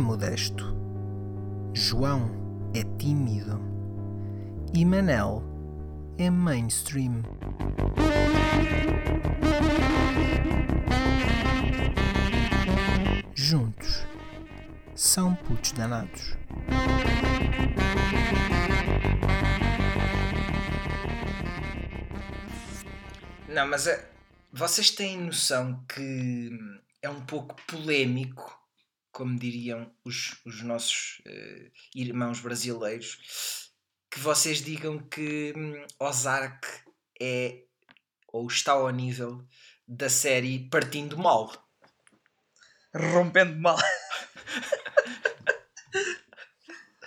é modesto. João é tímido. E Manel é mainstream. Juntos são putos danados. Não, mas é, vocês têm noção que é um pouco polémico, como diriam os, os nossos uh, irmãos brasileiros, que vocês digam que hum, Ozark é ou está ao nível da série Partindo Mal. Rompendo mal.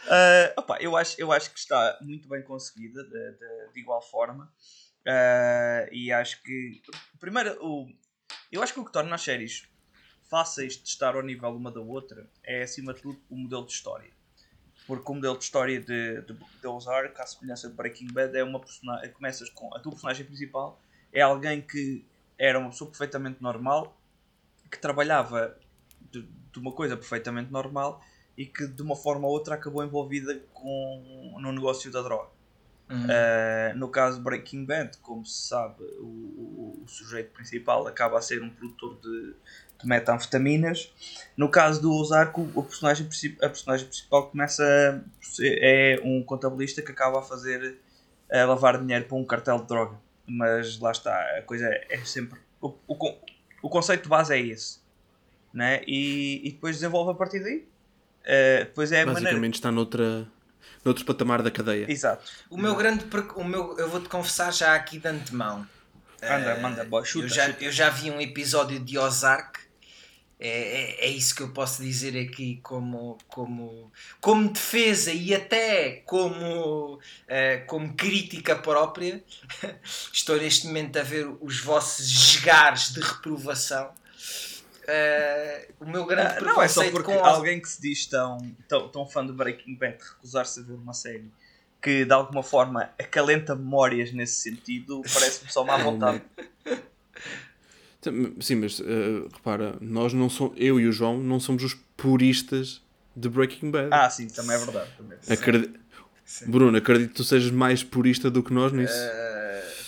uh, opa, eu, acho, eu acho que está muito bem conseguida, de, de, de igual forma. Uh, e acho que. Primeiro, o, eu acho que o que torna as séries fáceis de estar ao nível uma da outra é, acima de tudo, o modelo de história. Porque o modelo de história de, de, de Ozark, à semelhança de Breaking Bad, é uma personagem. Começas com. A tua personagem principal é alguém que era uma pessoa perfeitamente normal, que trabalhava de, de uma coisa perfeitamente normal e que de uma forma ou outra acabou envolvida com, no negócio da droga. Uhum. Uh, no caso de Breaking Bad, como se sabe, o, o, o, sujeito principal acaba a ser um produtor de, de metanfetaminas. No caso do Ozark, o, personagem, a personagem principal começa a, é um contabilista que acaba a fazer a lavar dinheiro para um cartel de droga. Mas lá está, a coisa é, sempre. O, o, o conceito de base é esse. Né? E, e depois desenvolve a partir daí. Uh, depois é Basicamente maneira... está noutra noutro patamar da cadeia. Exato. O meu grande. O meu, eu vou-te confessar já aqui de antemão. Anda, uh, manda, boa, chuta, eu, já, chuta. eu já vi um episódio de Ozark. É, é, é, isso que eu posso dizer aqui como, como, como defesa e até como, uh, como crítica própria. Estou neste momento a ver os vossos esgares de reprovação Uh, o meu grande ah, Não é só porque alguém que se diz tão, tão, tão fã do Breaking Bad recusar-se a ver uma série que de alguma forma acalenta memórias nesse sentido, parece-me só má vontade. Sim, mas uh, repara, nós não somos, eu e o João não somos os puristas de Breaking Bad. Ah, sim, também é verdade. Também. Acredi... Bruno, acredito que tu sejas mais purista do que nós nisso. Uh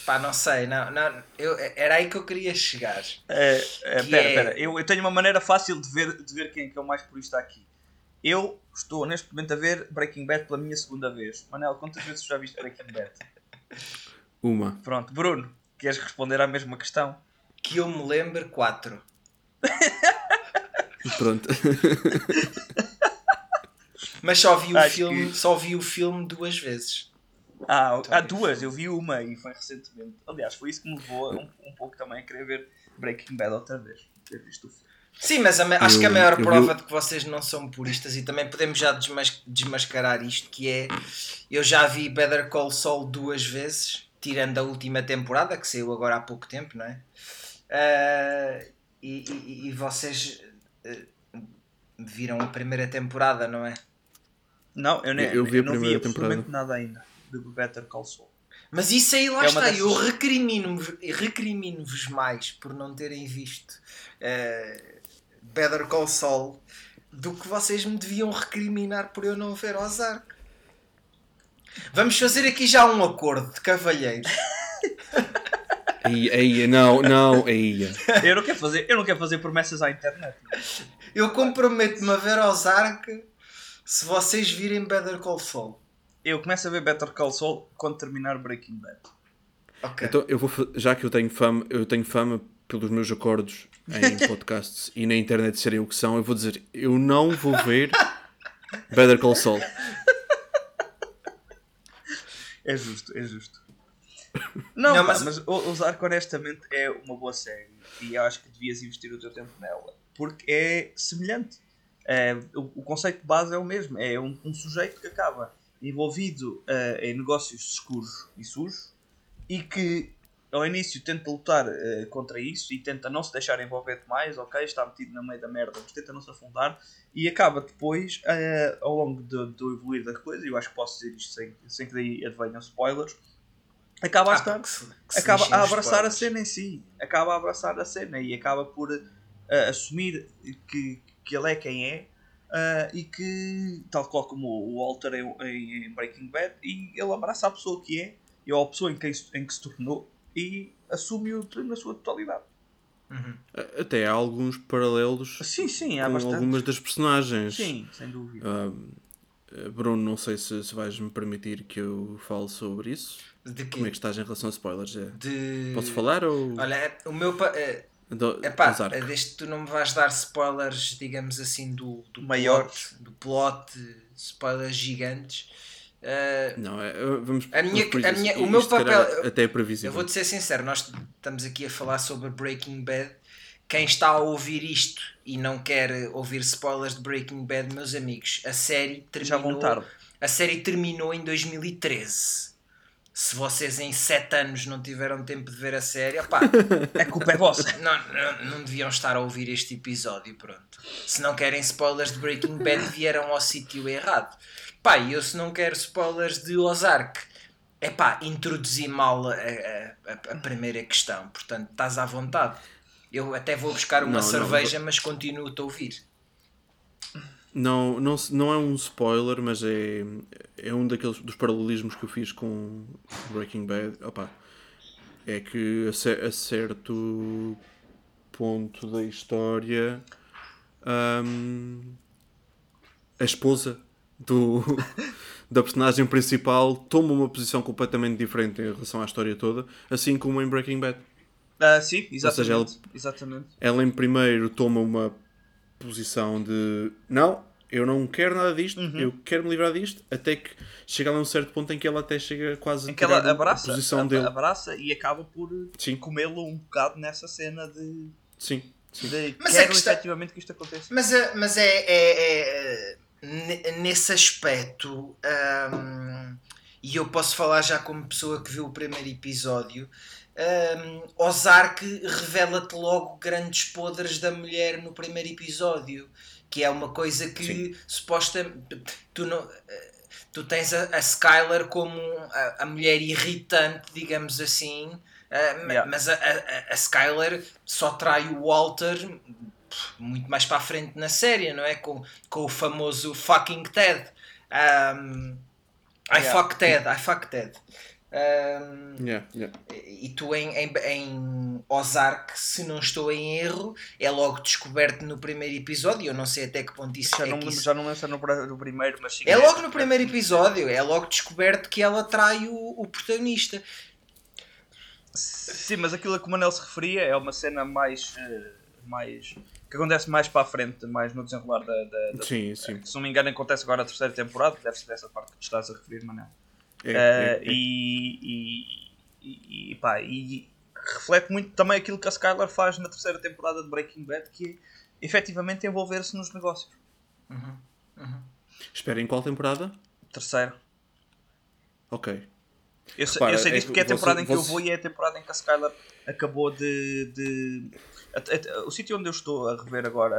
Pá, não sei, não, não, eu, era aí que eu queria chegar. É, é, pera, é... pera. Eu, eu tenho uma maneira fácil de ver, de ver quem é que é o mais por isto aqui. Eu estou neste momento a ver Breaking Bad pela minha segunda vez. Manel, quantas vezes já viste Breaking Bad? Uma. Pronto, Bruno, queres responder à mesma questão? Que eu me lembre, quatro. Pronto. Mas só vi o filme, que... só vi o filme duas vezes. Ah, há duas, eu vi uma e foi recentemente. Aliás, foi isso que me levou um, um pouco também a querer ver Breaking Bad outra vez. Ter visto o filme. Sim, mas a, acho que a maior prova vi... de que vocês não são puristas, e também podemos já desmas, desmascarar isto, que é eu já vi Better Call Saul duas vezes, tirando a última temporada, que saiu agora há pouco tempo, não é? Uh, e, e, e, vocês uh, viram a primeira temporada, não é? Não, eu, nem, eu, vi a não vi absolutamente nada ainda de Better Call Saul. Mas isso aí lá é está, dessas... eu recrimino-vos recrimino mais por não terem visto uh, Better Call Saul do que vocês me deviam recriminar por eu não ver Ozark. Vamos fazer aqui já um acordo de cavalheiros. Aí, aí, não, não, aí. Eu não quero fazer, eu não quero fazer promessas à internet. Eu comprometo-me a ver Ozark se vocês virem Better Call Saul eu começo a ver Better Call Saul quando terminar Breaking Bad. Okay. Então eu vou já que eu tenho fama, eu tenho fama pelos meus acordos em podcasts e na internet serem o que são, eu vou dizer, eu não vou ver Better Call Saul. É justo, é justo. Não, não mas, mas Ozark honestamente é uma boa série e acho que devias investir o teu tempo nela porque é semelhante. É, o, o, conceito de base é o mesmo. É um, um sujeito que acaba envolvido uh, em negócios escuros e sujos e que ao início tenta lutar uh, contra isso e tenta não se deixar envolver demais, ok, está metido na meio da merda, mas tenta não se afundar e acaba depois, uh, ao longo do, do evoluir da coisa, e eu acho que posso dizer isto sem, sem que daí advenham spoilers, acaba a, ah, estar, que se, que acaba a abraçar a cena em si, acaba a abraçar a cena e acaba por uh, assumir que, que ele é quem é Uh, e que, tal qual como o Walter em, em, Breaking Bad, e ele abraça a pessoa que é, e a pessoa em que, em que se tornou, e assume-o na sua totalidade. Uhum. Até há alguns paralelos sim, sim, há com bastante. algumas das personagens. Sim, sem dúvida. Uh, Bruno, não sei se, se vais-me permitir que eu fale sobre isso. De Como é que estás em relação a spoilers? É? De... Posso falar ou... Olha, o meu... Pa... É do, Epá, desde que tu não me vais dar spoilers, digamos assim, do, do maior plot, do plot, spoilers gigantes. Uh, não, é, vamos a minha, a minha, o meu papel até é previsível. Eu vou-te ser sincero, nós estamos aqui a falar sobre Breaking Bad. Quem está a ouvir isto e não quer ouvir spoilers de Breaking Bad, meus amigos, a série terminou. A série terminou em 2013 se vocês em 7 anos não tiveram tempo de ver a série, opá, a culpa é vossa. Não, não, não, deviam estar a ouvir este episódio, pronto. Se não querem spoilers de Breaking Bad, vieram ao sítio errado. Pá, eu se não quero spoilers de Ozark, é pá, introduzi mal a, a, a, primeira questão, portanto, estás à vontade. Eu até vou buscar uma não, cerveja, mas continuo-te a ouvir. Não, não, não é um spoiler, mas é, é um daqueles dos paralelismos que eu fiz com Breaking Bad. Opa, é que a, certo ponto da história um, a esposa do, da personagem principal toma uma posição completamente diferente em relação à história toda, assim como em Breaking Bad. Uh, sim, exatamente. Ou seja, ela, exatamente. ela em primeiro toma uma posição de não, eu não quero nada disto, uhum. eu quero me livrar disto, até que chega a um certo ponto em que ela até chega quase em que ela abraça, a posição a, dele. abraça e acaba por comê-lo um bocado nessa cena de sim, sim. De mas quero é que está... efetivamente que isto aconteça. Mas, é, mas é, é, é nesse aspecto um, e eu posso falar já como pessoa que viu o primeiro episódio um, Ozark revela-te logo grandes podres da mulher no primeiro episódio, que é uma coisa que suposta tu não tu tens a, a Skyler como a, a mulher irritante, digamos assim, uh, yeah. mas a, a, a Skyler só trai o Walter muito mais para a frente na série, não é? Com, com o famoso fucking Ted. Um, I yeah. fuck Ted, I fuck Ted. Um, yeah, yeah. E tu em, em, em Ozark, se não estou em erro, é logo descoberto no primeiro episódio. Eu não sei até que ponto isso já é. Não, isso... Já não é no, no primeiro, mas sim, É logo no primeiro episódio, é logo descoberto que ela trai o, o protagonista. Sim, mas aquilo a que o Manel se referia é uma cena mais. Eh, mais que acontece mais para a frente, mais no desenrolar da. da, da sim, sim. Se não me engano, acontece agora a terceira temporada, deve ser dessa parte que te estás a referir, Manel. É, uh, é, e, e, e, pá, e reflete muito também aquilo que a Skylar faz na terceira temporada de Breaking Bad, que é efetivamente envolver-se nos negócios. Uhum. Uhum. Espera, em qual temporada? Terceira. Ok. Eu, Repara, eu sei disto é porque é a temporada você, em que você... eu vou e é a temporada em que a Skylar acabou de. de... O sítio onde eu estou a rever agora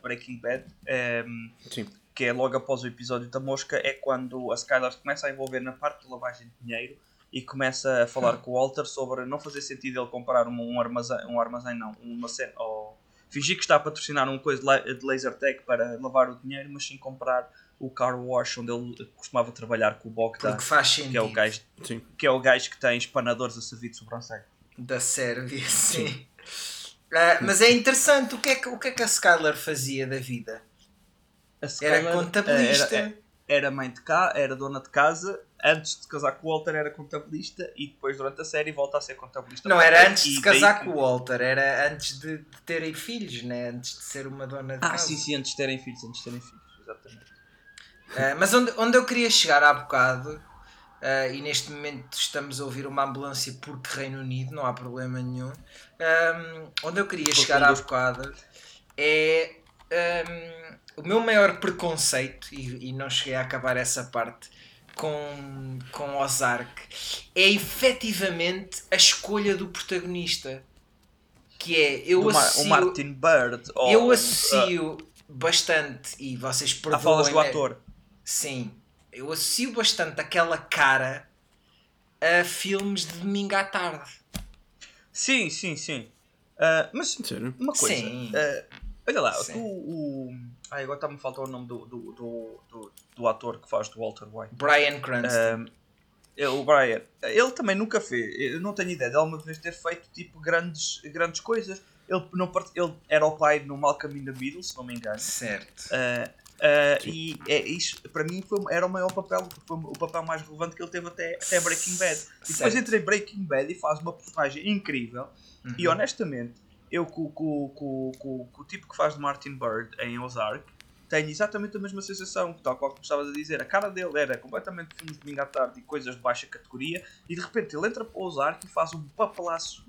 Breaking Bad é, Sim que é logo após o episódio da mosca, é quando a Skylar começa a envolver na parte de lavagem de dinheiro e começa a falar com o Walter sobre não fazer sentido ele comprar um, um armazém, um armazém não, uma cena, ou fingir que está a patrocinar uma coisa de laser tag para lavar o dinheiro, mas sim comprar o car wash onde ele costumava trabalhar com o Bogdan, que é o gajo, sim. que é o gajo que tem espanadores a servir de sobrancelha. Da Sérvia, sim. sim. Uh, mas é interessante, o que é que, o que é que a Skylar fazia da vida? Era contabilista. Era, era, mãe de cá, era dona de casa. Antes de casar com o Walter era contabilista e depois durante a série volta a ser contabilista. Não, era antes de casar com o Walter, era antes de, de, terem filhos, né? antes de ser uma dona de ah, casa. Ah, sim, sim, antes de terem filhos, antes de terem filhos, exatamente. Uh, mas onde, onde eu queria chegar há bocado, uh, e neste momento estamos a ouvir uma ambulância porque Reino Unido, não há problema nenhum. Um, onde eu queria chegar há bocado é. Um, o meu maior preconceito, e, e não cheguei a acabar essa parte com, com Ozark, é efetivamente a escolha do protagonista. Que é, eu associo, o Martin Bird. Ou, eu associo uh, bastante, e vocês perdoem... A falas do ator. Sim. Eu associo bastante aquela cara a filmes de domingo à tarde. Sim, sim, sim. Uh, mas Sério? uma coisa. Sim. Uh, olha lá, o, o, Ah, agora está-me a faltar o nome do, do, do, do, do ator que faz do Walter White. Brian Cranston. Um, é o Brian, ele também nunca fez, eu não tenho ideia de alguma vez ter feito tipo grandes, grandes coisas. Ele, não, part- ele era o pai no Malcolm in the Middle, se não me engano. Certo. Uh, uh, e é, isso, para mim, foi, era o maior papel, foi o papel mais relevante que ele teve até, até Breaking Bad. E depois Certo. entra em Breaking Bad e faz uma personagem incrível. Uhum. E honestamente, eu com, com, com, com, o tipo que faz de Martin Bird em Ozark, tenho exatamente a mesma sensação, tal qual que estavas a dizer. A cara dele era completamente filmes de domingo à tarde e coisas de baixa categoria, e de repente ele entra para o Ozark e faz um papelaço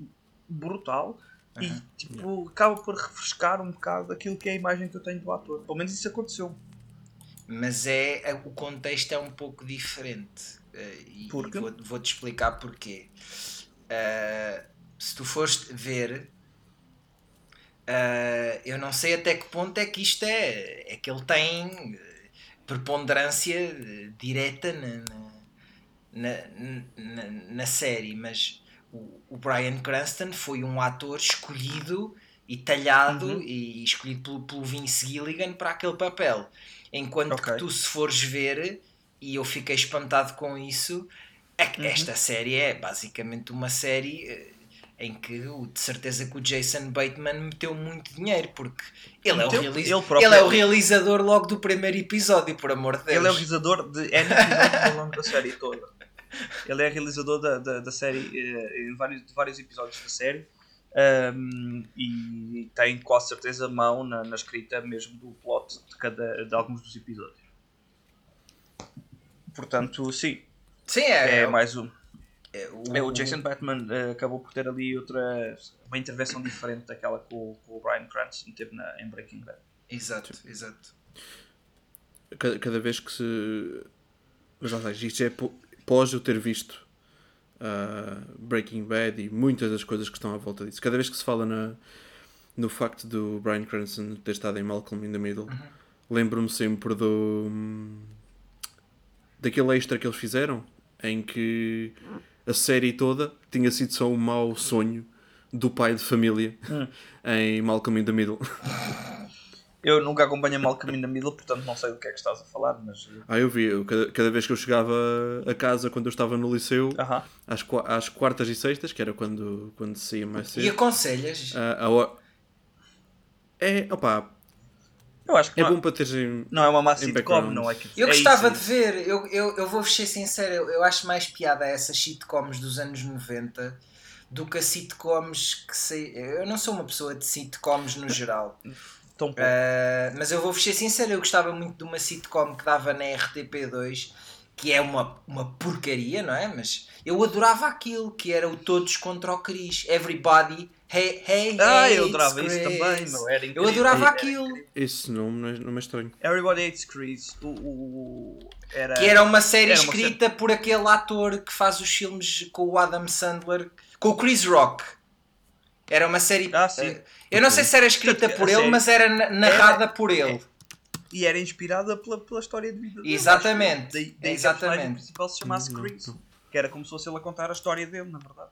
brutal. E Uhum. tipo, acaba por refrescar um bocado aquilo que é a imagem que eu tenho do ator. Pelo menos isso aconteceu. Mas é, é- o contexto é um pouco diferente. Eh, e vou- vou-te explicar porquê. Eh, se tu fores ver, eh, eu não sei até que ponto é que isto é. É que ele tem eh, preponderância eh, direta na, na, na, na- série, mas o, o Brian Cranston foi um ator escolhido e talhado Uhum. e escolhido pelo, pelo Vince Gilligan para aquele papel. Enquanto Ok. que tu, se fores ver, e eu fiquei espantado com isso, é que Uhum. esta série é basicamente uma série eh, em que de certeza que o Jason Bateman meteu muito dinheiro, porque ele, é o, realiza- Ele próprio- ele é o realizador logo do primeiro episódio, por amor de Deus. Ele é o realizador de N episódios ao longo da série toda. Ele é realizador da, da, da série, eh, em vários, de vários episódios da série. um, e tem quase certeza mão na, na escrita mesmo do plot de, cada, de alguns dos episódios. Portanto, sim, Sim, é, é, mais um. É o, É, o Jason Batman eh, acabou por ter ali outra uma intervenção diferente daquela que o, que o Brian Cranston teve na, em Breaking Bad. Exato, exato. Cada, cada vez que se. Mas lá está, isto é po- pós eu ter visto ah, Breaking Bad e muitas das coisas que estão à volta disso. Cada vez que se fala na, no facto do Brian Cranston ter estado em Malcolm in the Middle, lembro-me sempre do. daquele extra que eles fizeram em que a série toda tinha sido só um mau sonho do pai de família em Malcolm in the Middle. Eu nunca acompanho Malcolm in the Middle, portanto não sei do que é que estás a falar, mas. Ah, eu vi. Eu, cada, cada vez que eu chegava a casa quando eu estava no liceu, Aham. às, qua- às quartas e sextas, que era quando, quando saía mais E cedo. aconselhas? ah, a ho- é, opa, Eu acho que é não, bom para teres em. não é uma má em sitcom, não é que. Eu é gostava isso, de ver, eu, eu, eu vou ser sincero, eu, eu acho mais piada a essas sitcoms dos anos 90 do que a sitcoms que sei. Eu não sou uma pessoa de sitcoms no geral, Tão pouco. Ah, mas eu vou ser sincero, eu gostava muito de uma sitcom que dava na RTP2 que é uma, uma porcaria, não é? Mas eu adorava aquilo que era o Todos contra o Chris, Everybody, hey, hey, ah, hey, eu it's adorava isso também, meu. Era Eu incrível. adorava Era aquilo. incrível. Esse nome não é, não é estranho. Everybody Hates Chris. O, o- o- era, Que era uma série Era uma escrita por aquele ator que faz os filmes com o Adam Sandler, com o Chris Rock. Era uma série. Ah, sim. eh, Eu não sei se era escrita A por ele, série- mas era na- narrada por ele. E era inspirada pela, pela história de vida dele. Exatamente, eu. Daí, daí a exatamente. personagem principal se chamasse Não, Chris. Que era como se fosse ele a contar a história dele, na verdade.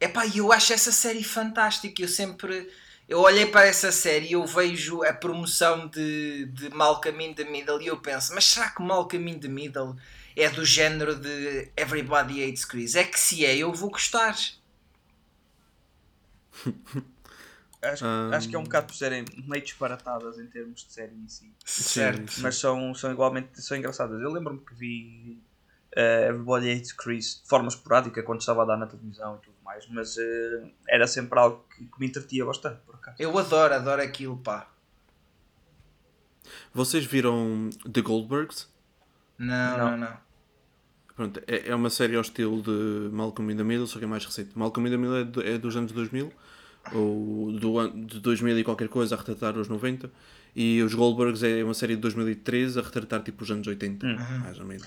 Epá, e eu acho essa série fantástica. Eu sempre. Eu olhei para essa série e eu vejo a promoção de, de Malcolm in the Middle e eu penso, mas será que Malcolm in the Middle é do género de Everybody Hates Chris? É que se é, eu vou gostar. Acho, Ahm. acho que é um bocado por serem meio disparatadas em termos de série em si. Certo. Sim. Mas são, são igualmente são engraçadas. Eu lembro-me que vi eh, Everybody Hates Chris de forma esporádica quando estava a dar na televisão e tudo mais, mas eh, era sempre algo que, que me entretia bastante, por acaso. Eu adoro, adoro aquilo, pá. Vocês viram The Goldbergs? Não, Não. não, não. Pronto, é, é uma série ao estilo de Malcolm in the Middle, só que é mais recente. Malcolm in the Middle é, do- é dos anos 2000, ou do, de 2000 e qualquer coisa, a retratar os 90. E os Goldbergs é uma série de 2013 a retratar tipo os anos 80, mais ou menos.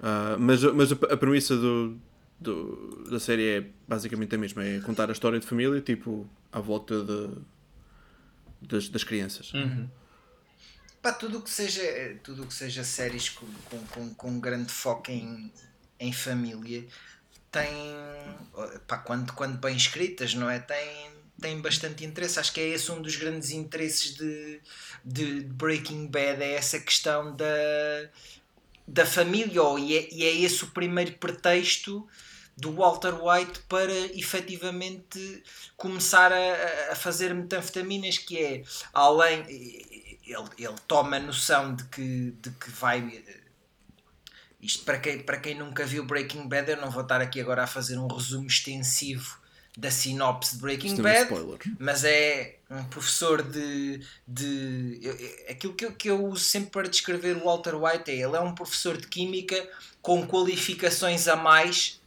Ah, mas mas a, a premissa do, do- da série é basicamente a mesma: é contar a história de família, tipo, à volta de, das, das crianças. Pá, tudo o que seja, tudo que seja séries com, com, com, com grande foco em, em família tem, pá, quando, quando bem escritas, não é? Tem, tem bastante interesse. Acho que é esse um dos grandes interesses de, de Breaking Bad, é essa questão da, da família, e é, e é esse o primeiro pretexto do Walter White para efetivamente começar a, a fazer metanfetaminas, que é além ele, ele toma noção de que, de que vai isto para quem, para quem nunca viu Breaking Bad, eu não vou estar aqui agora a fazer um resumo extensivo da sinopse de Breaking Bad, mas é um professor de. de eu, aquilo que eu, que eu uso sempre para descrever o Walter White é ele é um professor de química com qualificações a mais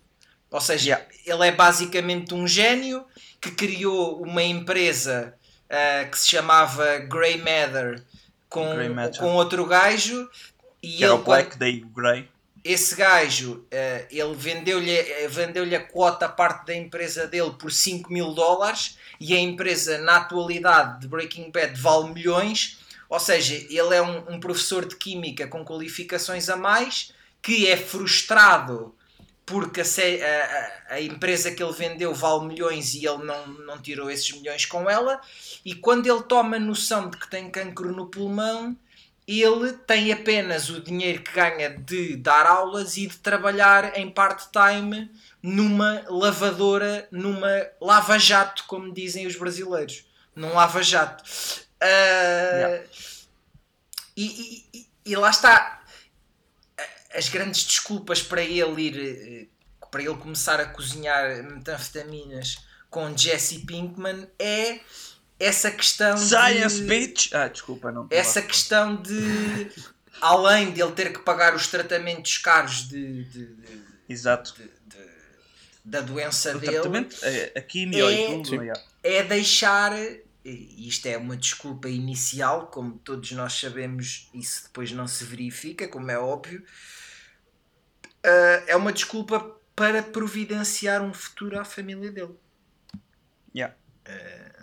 ou seja, yeah. ele é basicamente um gênio que criou uma empresa uh, que se chamava Grey Matter com, Grey Matter. com outro gajo e que ele, era o Black Day Grey. Esse gajo, uh, ele vendeu-lhe vendeu a quota, a parte da empresa dele por 5 mil dólares e a empresa, na atualidade de Breaking Bad, vale milhões. Ou seja, ele é um, um professor de química com qualificações a mais que é frustrado porque a, a, a, empresa que ele vendeu vale milhões e ele não, não tirou esses milhões com ela. E quando ele toma noção de que tem cancro no pulmão, ele tem apenas o dinheiro que ganha de dar aulas e de trabalhar em part-time numa lavadora, numa lava-jato, como dizem os brasileiros. Num lava-jato. Uh, yeah. e, e, e lá está as grandes desculpas para ele ir eh, para ele começar a cozinhar metanfetaminas com Jesse Pinkman é essa questão Science de, bitch! Ah, desculpa, não. Essa questão de além de ele ter que pagar os tratamentos caros de, de, de Exato. da doença o dele. A, a quimio é, e tudo, é deixar e isto é uma desculpa inicial, como todos nós sabemos, isso depois não se verifica, como é óbvio, uh, é uma desculpa para providenciar um futuro à família dele. Yeah. Uh,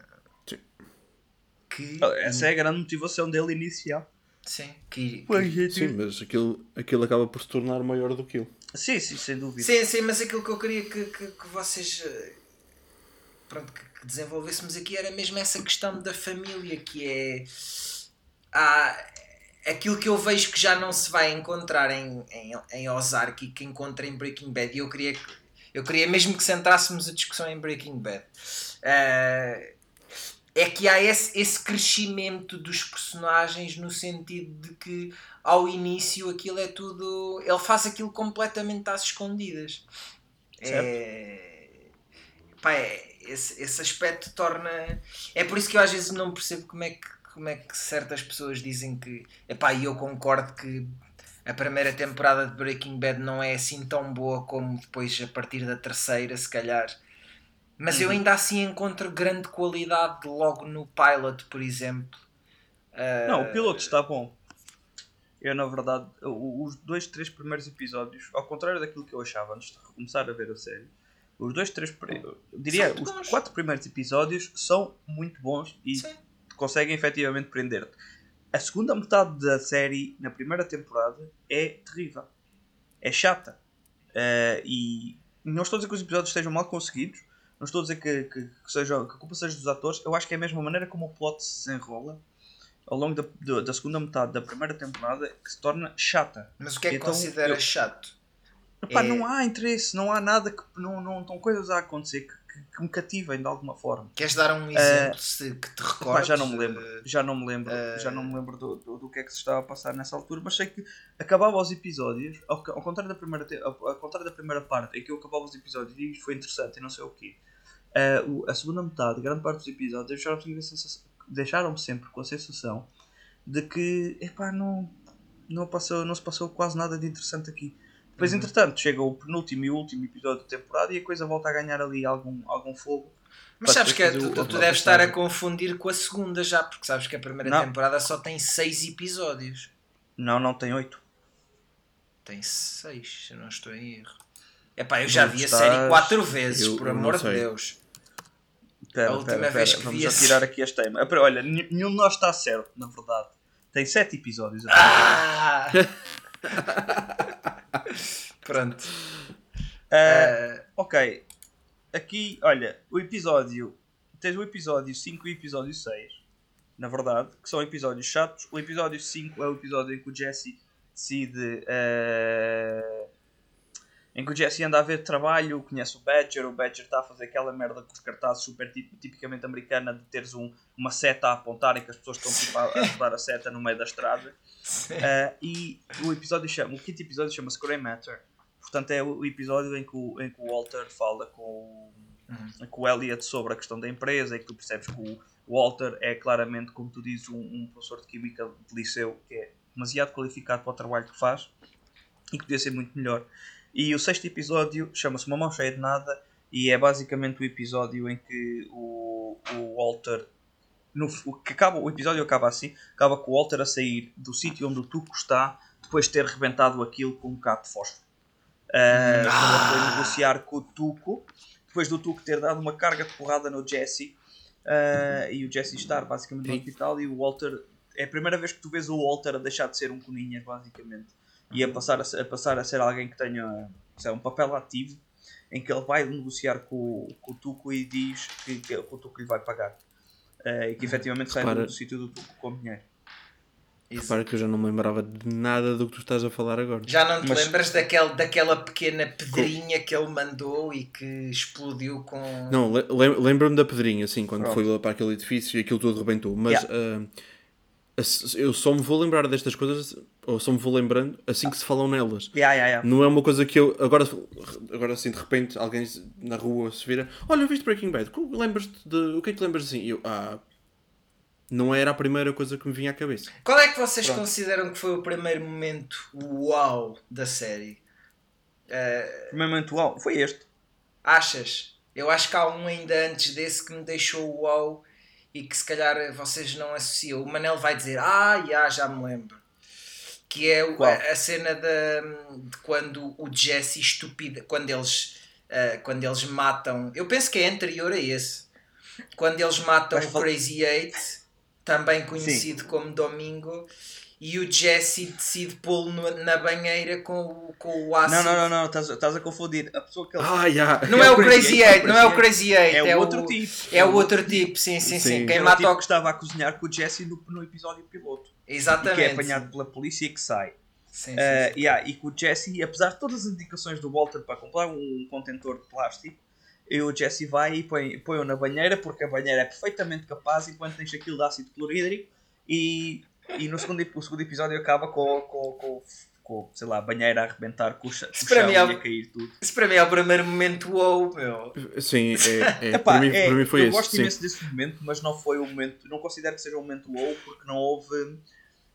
que... Oh, essa é a grande motivação dele inicial. Sim, que, que... sim mas aquilo, aquilo acaba por se tornar maior do que ele. Sim, sim, sem dúvida. Sim, sim, mas aquilo que eu queria que, que, que vocês eh, pronto, que, que, desenvolvêssemos aqui era mesmo essa questão da família que é. Há, aquilo que eu vejo que já não se vai encontrar em, em, em Ozark e que encontra em Breaking Bad, e eu queria, eu queria mesmo que centrássemos a discussão em Breaking Bad, uh, é que há esse, esse crescimento dos personagens no sentido de que ao início aquilo é tudo. Ele faz aquilo completamente às escondidas. É, pá, é, esse, esse aspecto torna. É por isso que eu às vezes não percebo como é que como é que certas pessoas dizem que. Epá, e eu concordo que a primeira temporada de Breaking Bad não é assim tão boa como depois a partir da terceira, se calhar. Mas uhum. eu ainda assim encontro grande qualidade logo no pilot, por exemplo. Uh... Não, o piloto está bom. Eu, na verdade, os dois, três primeiros episódios, ao contrário daquilo que eu achava antes de começar a ver a série, os dois, três, eu diria, os bons. quatro primeiros episódios são muito bons e Sim conseguem efetivamente prender-te. A segunda metade da série, na primeira temporada, é terrível. É chata. Uh, e não estou a dizer que os episódios estejam mal conseguidos, não estou a dizer que, que, que, seja, que a culpa seja dos atores, eu acho que é a mesma maneira como o plot se desenrola ao longo da, da, da segunda metade da primeira temporada que se torna chata. Mas o que é que então, considera eu, chato? Epá, é... Não há interesse, não há nada que. Não, não estão coisas a acontecer que, que, que, me cativem de alguma forma. Queres dar um exemplo uh, se, que te recordes? já não me lembro, já não me lembro, uh, já não me lembro do, do, do, que é que se estava a passar nessa altura, mas sei que acabava os episódios, ao, ao contrário, da primeira, ao, ao, contrário da primeira parte, em que eu acabava os episódios e foi interessante e não sei o quê. Uh, a segunda metade, grande parte dos episódios, deixaram-me deixaram sempre com a sensação de que epá, não, não, passou, não se passou quase nada de interessante aqui. Depois, uhum. entretanto, chega o penúltimo e último episódio da temporada e a coisa volta a ganhar ali algum, algum fogo. Mas sabes que é, tu, tu, tu deves estar a confundir com a segunda já, porque sabes que a primeira não. temporada só tem 6 episódios. Não, não tem 8. Tem 6, se não estou em erro. Epá, eu já vi estás... a série 4 vezes, eu, por amor de Deus. Pera, a última pera, vez pera. que Vamos vi tirar aqui este tema. Olha, nenhum de nós está certo, na verdade. Tem 7 episódios. Ah! Pronto. Uh, ok. Aqui, olha, o episódio tens o episódio 5 e o episódio 6, na verdade, que são episódios chatos. O episódio 5 é o episódio em que o Jesse decide. Uh, em que o Jesse anda a ver trabalho, conhece o Badger, o Badger está a fazer aquela merda com os cartazes super tipicamente americana de teres um, uma seta a apontar e que as pessoas estão tipo, a, a rodar a seta no meio da estrada. Uh, e o episódio chama, o quinto episódio chama-se Grey Matter. Portanto, é o episódio em que o, em que o Walter fala com o, uhum. com o Elliot sobre a questão da empresa e que tu percebes que o Walter é claramente, como tu dizes, um, um professor de química de liceu que é demasiado qualificado para o trabalho que faz e que podia ser muito melhor. E o sexto episódio chama-se Uma Mão Cheia de Nada e é basicamente o episódio em que o, o Walter. No, o, que acaba, o episódio acaba assim: acaba com o Walter a sair do sítio onde o Tuco está depois de ter rebentado aquilo com um cabo de fósforo. Uh, ah. foi negociar com o Tuco, depois do Tuco ter dado uma carga de porrada no Jesse uh, e o Jesse estar basicamente no hospital e o Walter. É a primeira vez que tu vês o Walter a deixar de ser um coninha, basicamente e a passar a, a, passar a ser alguém que tenha sei, um papel ativo em que ele vai negociar com, com o Tuco e diz que, que, o Tuco lhe vai pagar uh, e que efetivamente sai do, do sítio do Tuco com dinheiro. Isso. Repara que eu já não me lembrava de nada do que tu estás a falar agora. Já não te Mas... lembras daquele, daquela pequena pedrinha com... que ele mandou e que explodiu com. Não, lembro-me da pedrinha, assim, quando Pronto. foi lá para aquele edifício e aquilo tudo rebentou. Mas yeah. uh, eu só me vou lembrar destas coisas, ou só me vou lembrando assim que se falam nelas. Yeah, yeah, yeah. Não é uma coisa que eu. Agora, agora assim, de repente, alguém na rua se vira: Olha, viste Breaking Bad? Lembras-te de. O que é que te lembras assim? Eu, ah. Não era a primeira coisa que me vinha à cabeça. Qual é que vocês Pronto. consideram que foi o primeiro momento uau da série? Uh... Primeiro momento uau? Foi este. Achas? Eu acho que há um ainda antes desse que me deixou uau e que se calhar vocês não associam. O Manel vai dizer, ah, já, já me lembro. Que é a, a, cena de, de, quando o Jesse estúpido, quando eles, uh, quando eles matam. Eu penso que é anterior a esse. Quando eles matam o Crazy Eight, também conhecido Sim. como Domingo, e o Jesse decide pô-lo na banheira com o, com o ácido. Não, não, não, não, estás, estás a confundir. A pessoa que ele... ah, yeah. Não é, é o Crazy Eight, não é o Crazy Eight. É, é o outro tipo. É o outro tipo, sim, sim, sim. sim. Quem tipo o que estava a cozinhar com o Jesse no, no episódio piloto. Exatamente. E que é apanhado pela polícia e que sai. Sim, sim, uh, sim. Yeah, e com o Jesse, apesar de todas as indicações do Walter para comprar um contentor de plástico, e o Jesse vai e põe-o põe na banheira, porque a banheira é perfeitamente capaz enquanto tens aquilo de ácido clorídrico e e no segundo, o segundo episódio acaba com, com, com, com sei lá, a banheira a arrebentar, com o, chão, é, a cair tudo. Isso para mim é o primeiro momento wow, meu. Sim, é, é, Epá, para, mim, é, para mim foi eu esse. Eu gosto sim. imenso desse momento, mas não foi o momento, não considero que seja um momento wow porque não houve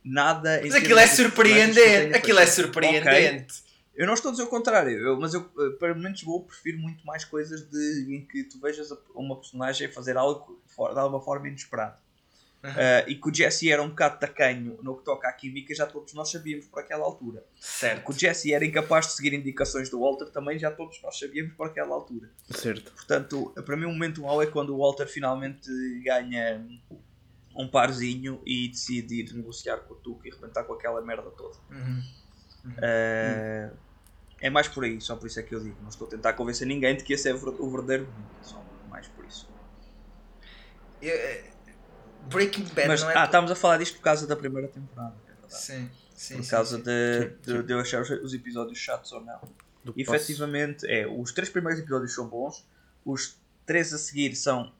nada. Mas aquilo é surpreendente, aquilo é surpreendente. Okay. Eu não estou a dizer o contrário, eu, mas eu, eh, para momentos vou prefiro muito mais coisas de, em que tu vejas uma personagem fazer algo de alguma forma inesperada. Uhum. Uh, e que o Jesse era um bocado tacanho no que toca à química, já todos nós sabíamos por aquela altura. Certo. Que o Jesse era incapaz de seguir indicações do Walter, também já todos nós sabíamos por aquela altura. Certo. Portanto, para mim, o um momento mau é quando o Walter finalmente ganha um parzinho e decide ir negociar com o Tuco e arrebentar com aquela merda toda. Uhum. Uhum. Uh, é mais por aí, só por isso é que eu digo. Não estou a tentar convencer ninguém de que esse é o verdadeiro momento, só mais por isso. Eu, Breaking Bad Mas, não é. Ah, estamos a falar disto por causa da primeira temporada. É sim, sim. Por sim, causa sim. De, de, de, eu achar os episódios chatos ou não. Do e, efetivamente, é, os três primeiros episódios são bons, os três a seguir são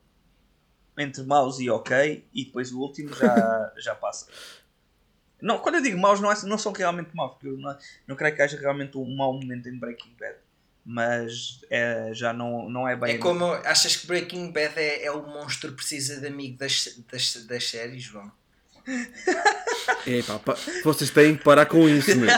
entre maus e ok, e depois o último já, já passa. Não, quando eu digo maus, não, é, não são realmente maus, porque eu não, não creio que haja realmente um mau momento em Breaking Bad mas é, já não, não é bem. É como achas que Breaking Bad é, é o monstro precisa de amigo das, das, das séries, João? Epá, vocês têm que parar com isso, meu.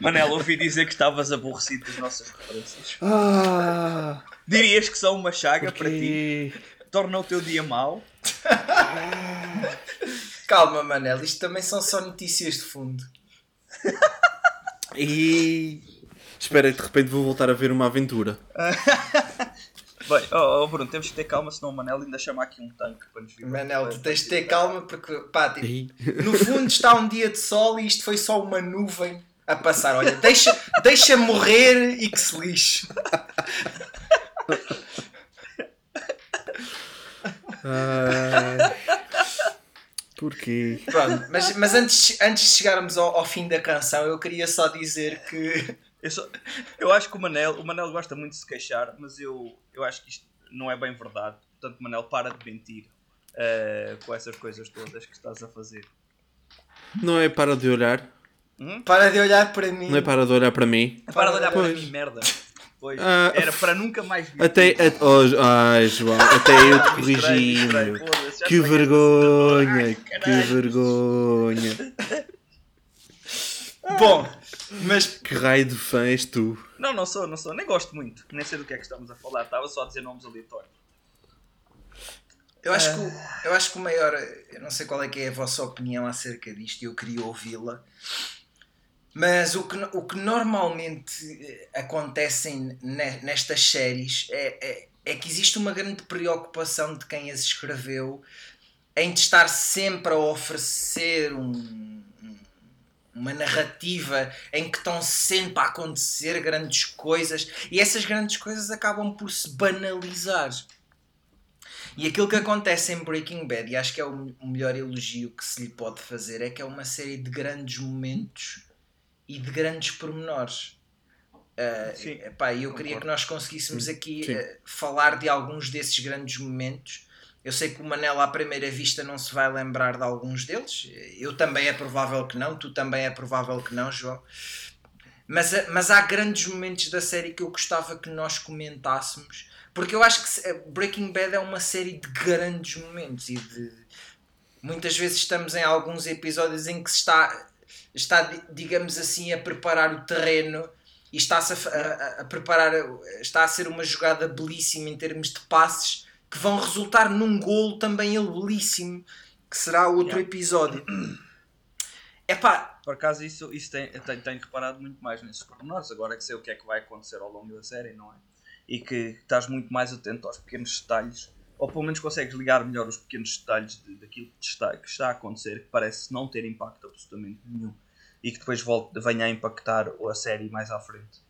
Manel, ouvi dizer que estavas aborrecido das nossas referências. Ah, Dirias que são uma chaga porque... para ti? Torna o teu dia mau? Calma, Manel, isto também são só notícias de fundo. E espera que de repente vou voltar a ver uma aventura. Bem, oh, oh, Bruno, temos que ter calma, senão o Manel ainda chama aqui um tanque para nos vir. Manel, tu tens de ter calma porque, pá, tipo, no fundo está um dia de sol e isto foi só uma nuvem a passar. Olha, deixa, deixa morrer e que se lixe. Ai. Porquê? Pronto, mas, mas antes, antes de chegarmos ao, ao fim da canção, eu queria só dizer que. Eu, só- eu acho que o Manel, o Manel gosta muito de se queixar, mas eu, eu acho que isto não é bem verdade. Portanto, Manel, para de mentir eh, com essas coisas todas que estás a fazer. Não é para de olhar? Para de olhar para mim. Não é para de olhar para mim? Para de olhar para Pois. mim, merda. Pois, Ah, era para nunca mais vir. Até. a- oh, ai, João, até eu te corrigi, Que vergonha, Ai, que vergonha. Bom, mas Que raio de fã és tu? Não, não sou, não sou. Nem gosto muito. Nem sei do que é que estamos a falar. Estava só a dizer nomes aleatórios. eu acho, que, o- eu acho que o maior. Eu não sei qual é que é a vossa opinião acerca disto e eu queria ouvi-la. Mas o que, o que normalmente eh, acontece nestas séries é, é, é que existe uma grande preocupação de quem as escreveu em de estar sempre a oferecer um- um- uma narrativa em que estão sempre a acontecer grandes coisas e essas grandes coisas acabam por se banalizar. E aquilo que acontece em Breaking Bad, e acho que é o melhor elogio que se lhe pode fazer, é que é uma série de grandes momentos e de grandes pormenores. Uh, Sim, epá, e eu concordo. queria que nós conseguíssemos aqui Sim. uh, falar de alguns desses grandes momentos. Eu sei que o Manel à primeira vista não se vai lembrar de alguns deles. Eu também é provável que não, tu também é provável que não, João. Mas, uh, mas há grandes momentos da série que eu gostava que nós comentássemos, porque eu acho que uh, Breaking Bad é uma série de grandes momentos e de muitas vezes estamos em alguns episódios em que se está, está di- digamos assim, a preparar o terreno e está-se a, a- a preparar, está a ser uma jogada belíssima em termos de passes que vão resultar num golo também ele belíssimo, que será outro Yeah. episódio. Epá, Por acaso, isso, isso tem, tem- tenho reparado muito mais nesses pormenores. Agora que sei o que é que vai acontecer ao longo da série, não é? E que estás muito mais atento aos pequenos detalhes. Ou pelo menos consegues ligar melhor os pequenos detalhes de- daquilo que está, que está a acontecer, que parece não ter impacto absolutamente nenhum. E que depois volte, venha a impactar a série mais à frente.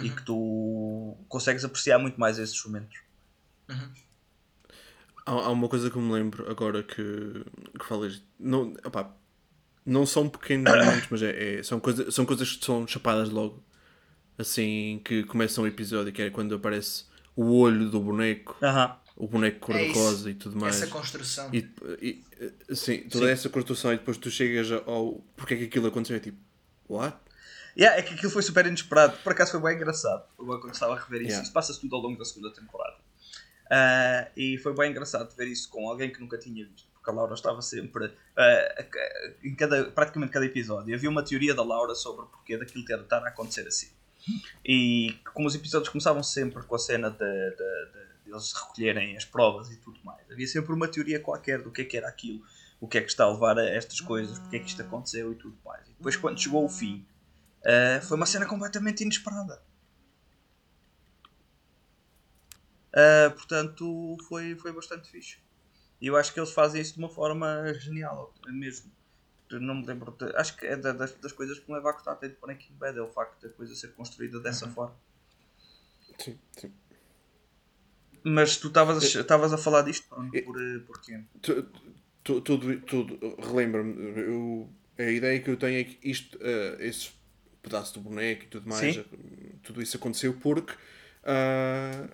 E que tu consegues apreciar muito mais esses momentos. Há, há uma coisa que eu me lembro agora que, que falas. Não, opá, não são pequenos momentos, mas é, é- são, coisa, são coisas que são chapadas logo. Assim que começa um episódio, que é quando aparece o olho do boneco, Aham. O boneco É cor-de-rosa e tudo mais. essa construção. E, e, assim, toda Sim. essa construção e depois tu chegas ao porque é que aquilo aconteceu é tipo, what? Yeah, é que aquilo foi super inesperado. Por acaso foi bem engraçado. Agora quando estava a rever isso, Yeah. isso passa-se tudo ao longo da segunda temporada. Ah, e foi bem engraçado ver isso com alguém que nunca tinha visto. Porque a Laura estava sempre. ah, em cada, praticamente cada episódio. Havia uma teoria da Laura sobre o porquê daquilo ter estar a acontecer assim. E como os episódios começavam sempre com a cena de, de- de eles recolherem as provas e tudo mais, havia sempre uma teoria qualquer do que é que era aquilo, o que é que está a levar a estas coisas, porque é que isto aconteceu e tudo mais. E depois, quando chegou o fim, Uh, foi uma cena completamente inesperada. Uh, portanto, foi, foi bastante fixe. E eu acho que eles fazem isso de uma forma genial, mesmo. Eu Não me lembro. de- acho que é da- das, das coisas que me leva a gostar até de Breaking Bad, é o facto da coisa ser construída dessa forma. Sim, sim. Mas tu estavas a- a falar disto por, por, eh, porquê? Tu- tu- Tudo, tudo, relembra-me, a ideia que eu tenho é que isto, eh, esse pedaço do boneco e tudo mais, Sim. eh, tudo isso aconteceu porque ah,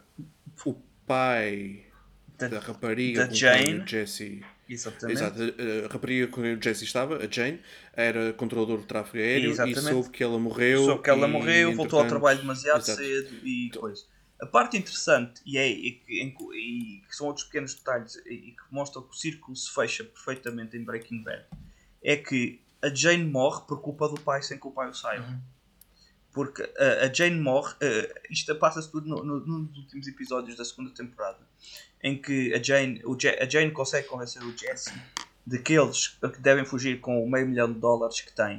o pai Da- da, rapariga da com Jane. o Jesse. Exatamente. Exato, a, a rapariga com quem o Jesse estava, a Jane, era controlador de tráfego aéreo Exatamente. e soube que ela morreu. Soube que ela morreu, voltou ao trabalho demasiado Exato. cedo e coisa. A parte interessante, e, é, e, e que são outros pequenos detalhes e, que mostram que o círculo se fecha perfeitamente em Breaking Bad, é que a Jane morre por culpa do pai sem que o pai o saiba. Porque uh, a Jane morre, uh, isto passa-se tudo no, no- nos últimos episódios da segunda temporada, em que a Jane, o a Jane consegue convencer o Jesse de que eles que devem fugir com o meio milhão de dólares que têm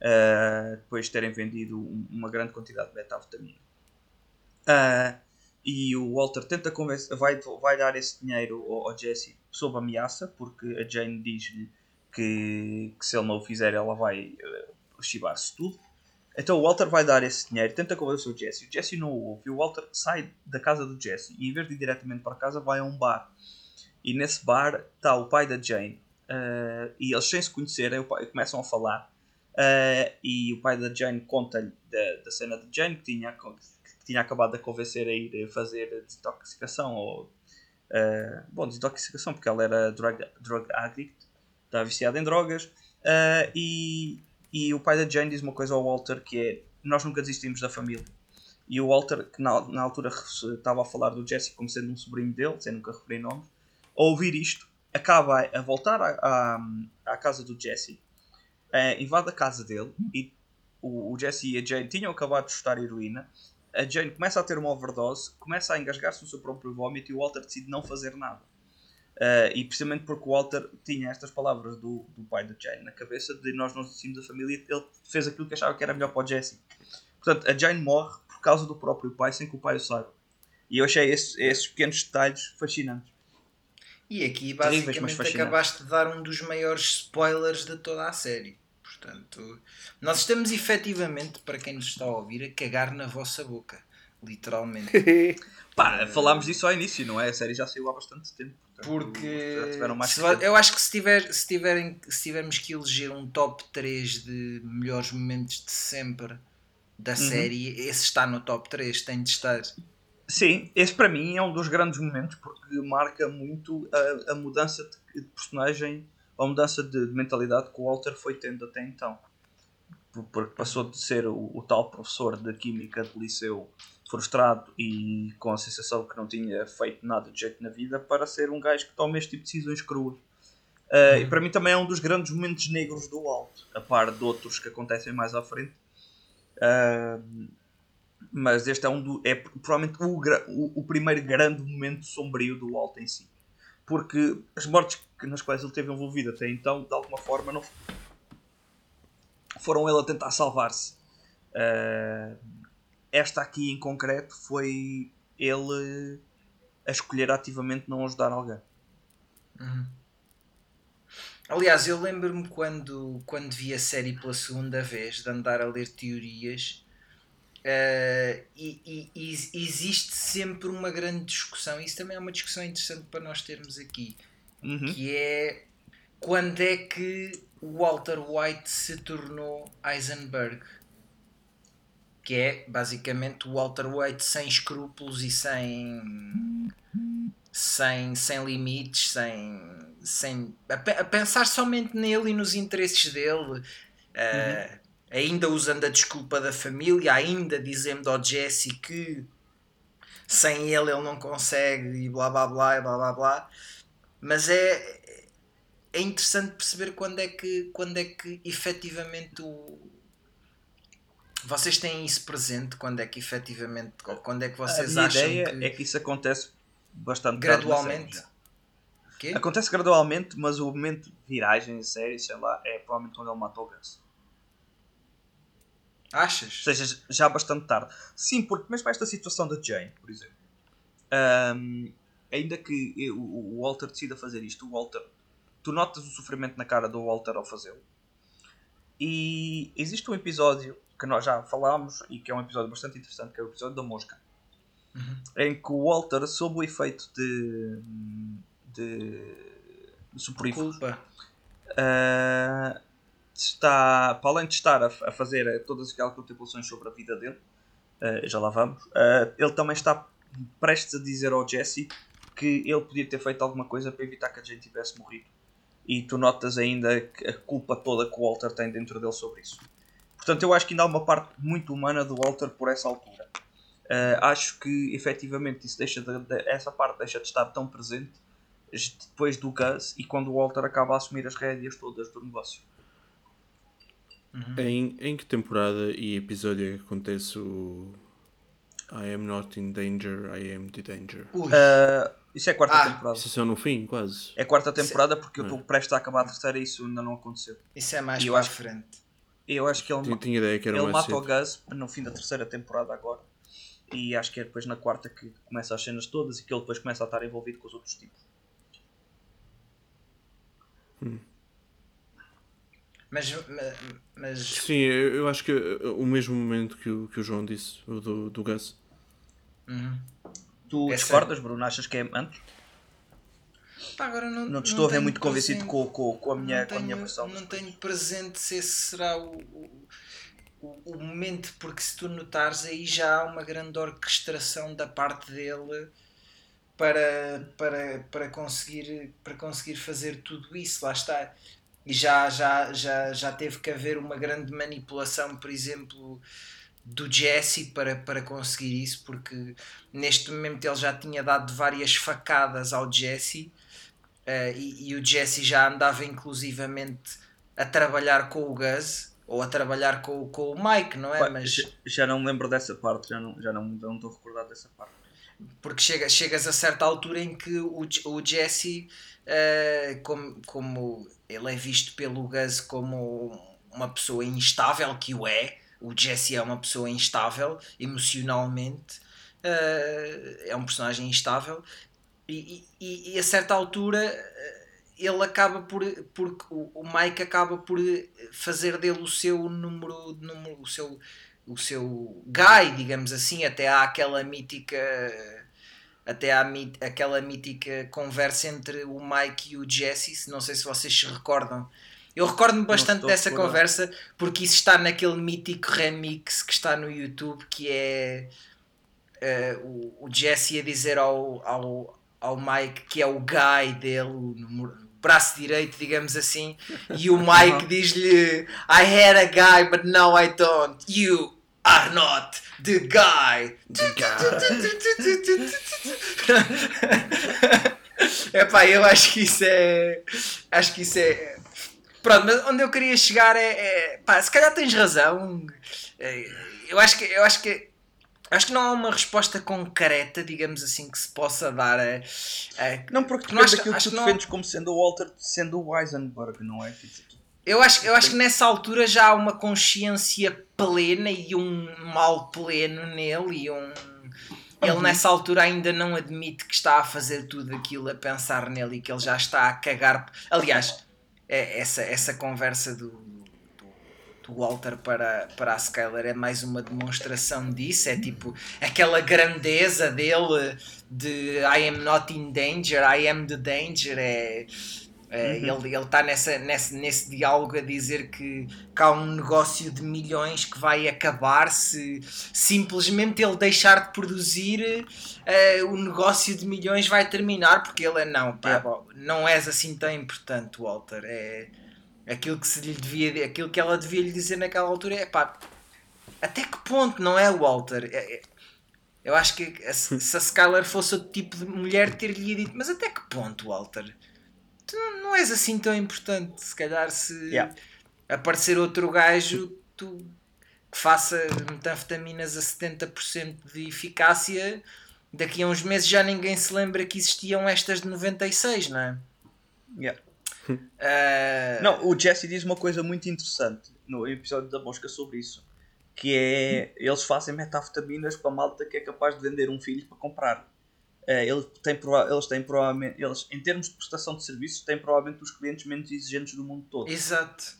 uh, depois de terem vendido um- uma grande quantidade de metafetamina. Uh, e o Walter tenta convencer, vai, vai dar esse dinheiro ao, ao Jesse sob ameaça, porque a Jane diz-lhe que, que se ele não o fizer, ela vai uh, chivar-se tudo. Então o Walter vai dar esse dinheiro, tenta convencer o Jesse. O Jesse não o ouve. E o Walter sai da casa do Jesse e em vez de ir diretamente para casa, vai a um bar. E nesse bar está o pai da Jane. Uh, e eles sem se conhecerem começam a falar. Uh, e o pai da Jane conta-lhe da, da cena de Jane que tinha, tinha acabado de convencer a ir fazer desintoxicação ou uh, bom, desintoxicação porque ela era drug, drug addict, estava viciada em drogas uh, e, e o pai da Jane diz uma coisa ao Walter que é nós nunca desistimos da família e o Walter, que na, na altura estava a falar do Jesse como sendo um sobrinho dele, sem nunca referir nomes, ao ouvir isto, acaba a voltar à, à, casa do Jesse, uh, invade a casa dele e o, Jesse e a Jane tinham acabado de estudar heroína. A Jane começa a ter uma overdose, começa a engasgar-se no seu próprio vómito e o Walter decide não fazer nada. Uh, e precisamente porque o Walter tinha estas palavras do, do pai da Jane na cabeça de nós não desistimos da família, ele fez aquilo que achava que era melhor para o Jesse. Portanto, a Jane morre por causa do próprio pai, sem que o pai o saiba. E eu achei esses, esses pequenos detalhes fascinantes. E aqui basicamente acabaste de dar um dos maiores spoilers de toda a série. Portanto, nós estamos efetivamente, para quem nos está a ouvir, a cagar na vossa boca. Literalmente. Pá, falámos disso ao início, não é? A série já saiu há bastante tempo. Portanto, Porque se, eu acho que se, tiver, se, tiverem, se tivermos que eleger um top 3 de melhores momentos de sempre da uhum. série, esse está no top 3, tem de estar. Sim, esse para mim é um dos grandes momentos porque marca muito a, a mudança de, de personagem, a mudança de, de, mentalidade que o Walter foi tendo até então. Porque passou de ser o, o tal professor de química de liceu frustrado e com a sensação que não tinha feito nada de jeito na vida para ser um gajo que toma este tipo de decisões cruas. Uh, E para mim também é um dos grandes momentos negros do Alto, a par de outros que acontecem mais à frente. Uh, mas este é, um do, é provavelmente o, o, o, primeiro grande momento sombrio do Walt em si. Porque as mortes nas quais ele esteve envolvido até então, de alguma forma, não foram ele a tentar salvar-se. Uh, esta aqui em concreto foi ele a escolher ativamente não ajudar alguém. Uhum. Aliás, eu lembro-me quando, quando vi a série pela segunda vez, de andar a ler teorias Uh, e, e, e, existe sempre uma grande discussão, isso também é uma discussão interessante para nós termos aqui, uhum. que é quando é que o Walter White se tornou Heisenberg, que é basicamente o Walter White sem escrúpulos e sem sem, sem limites, sem, sem a, a pensar somente nele e nos interesses dele. Uh, uhum ainda usando a desculpa da família, ainda dizendo ao Jesse que sem ele ele não consegue e blá blá blá e blá blá blá. Mas é, é interessante perceber quando é que, quando é que efetivamente o. Vocês têm isso presente quando é que efetivamente. Quando é que vocês a acham ideia que. É que isso acontece bastante gradualmente. Acontece gradualmente, mas o momento de viragem, série, sei lá, é provavelmente quando ele matou o Gus. Achas? Ou seja, já bastante tarde. Sim, porque mesmo esta situação da Jane, por exemplo, um, ainda que o Walter decida fazer isto, o Walter, tu notas o sofrimento na cara do Walter ao fazê-lo. E existe um episódio que nós já falámos e que é um episódio bastante interessante, que é o episódio da mosca, uhum. em que o Walter, sob o efeito de, de, de soporíferos, uh, está, para além de estar a, a fazer todas aquelas contemplações sobre a vida dele, uh, já lá vamos, uh, ele também está prestes a dizer ao Jesse que ele podia ter feito alguma coisa para evitar que a gente tivesse morrido. E tu notas ainda a culpa toda que o Walter tem dentro dele sobre isso. Portanto, eu acho que ainda há uma parte muito humana do Walter por essa altura. Uh, acho que efetivamente isso deixa de, de, essa parte deixa de estar tão presente depois do Gus e quando o Walter acaba a assumir as rédeas todas do negócio. Uhum. Em, em que temporada e episódio é acontece o I am not in danger, I am the danger? Uh, isso é a quarta ah, temporada. Isso é só no fim, quase. É a quarta temporada porque eu estou prestes a acabar a terceira e isso ainda não aconteceu. Isso é mais para a frente. Eu acho que ele, tinha, tinha ideia que era ele mata o Gus no fim da terceira temporada agora. E acho que é depois na quarta que começa as cenas todas e que ele depois começa a estar envolvido com os outros tipos. Hum. Mas, mas... Sim, eu acho que eh, o mesmo momento que o, que o João disse, o do, do Gus. Uhum. Tu é discordas, Bruno? Achas que é antes? Pá, agora não, Não te estou a ver tenho muito convencido com, com, com, a minha, não com a minha tenho- versão. Não tenho presente se esse será o, o, o- o momento, porque se tu notares aí já há uma grande orquestração da parte dele para, para, para, conseguir, para conseguir fazer tudo isso, lá está. E já, já, já, já teve que haver uma grande manipulação, por exemplo, do Jesse para, para conseguir isso, porque neste momento ele já tinha dado várias facadas ao Jesse eh, e, e o Jesse já andava inclusivamente a trabalhar com o Gus ou a trabalhar com, o- com o Mike, não é? Pá, Mas já, já não me lembro dessa parte, já não, já não, não estou recordado dessa parte. porque chega, chegas a certa altura em que o, o Jesse, eh, como, como ele é visto pelo Gus como uma pessoa instável, que o é, o Jesse é uma pessoa instável emocionalmente, eh, é um personagem instável, e, e, e a certa altura eh, ele acaba por, porque o, Mike acaba por fazer dele o seu número, número o seu o seu guy, digamos assim, até há aquela mítica até há aquela mítica conversa entre o Mike e o Jesse, se- não sei se vocês se recordam. Eu recordo-me bastante dessa conversa porque isso está naquele mítico remix que está no YouTube que é eh, o, o Jesse a dizer ao, ao, ao Mike que é o guy dele, o número- braço direito, digamos assim, e o Mike diz-lhe I had a guy but now I don't. You are not the guy. É pá, eu acho que isso é. Acho que isso é. Pronto, mas onde eu queria chegar é. é pá, se calhar tens razão. É, Eu acho que. Eu acho que Acho que não há uma resposta concreta, digamos assim, que se possa dar a. a- Não, porque Porque não depende acho- daquilo que acho tu que não- defendes como sendo o Walter, sendo o Weisenberg, não é? Eu acho, eu acho que nessa altura já há uma consciência plena e um mal pleno nele e um. Ele nessa altura ainda não admite que está a fazer tudo aquilo, a pensar nele e que ele já está a cagar. Aliás, é- essa, essa conversa do, do, do Walter para, para a Skyler é mais uma demonstração disso. É tipo aquela grandeza dele de I am not in danger, I am the danger. É, é, Ele está nessa, nesse, nesse diálogo a dizer que, que há um negócio de milhões que vai acabar se simplesmente ele deixar de produzir. eh, o negócio de milhões vai terminar porque ele é não, pá, Yeah. bom, não és assim tão importante, Walter. É aquilo que se lhe devia, aquilo que ela devia lhe dizer naquela altura é pá, até que ponto não é, Walter? É- é- eu acho que se se a Skylar fosse outro tipo de mulher, ter-lhe dito, mas até que ponto, Walter? Tu não, és assim tão importante. Se calhar, se Yeah. aparecer outro gajo tu, que faça metanfetaminas a 70% de eficácia, daqui a uns meses já ninguém se lembra que existiam estas de 96, não é? yeah. Ah, Não, o Jesse diz uma coisa muito interessante no episódio da Mosca sobre isso. Que é, eles fazem metafetaminas para a malta que é capaz de vender um filho para comprar. Eh, ele tem, eles têm provavelmente, eles, em termos de prestação de serviços, têm provavelmente os clientes menos exigentes do mundo todo. Exato.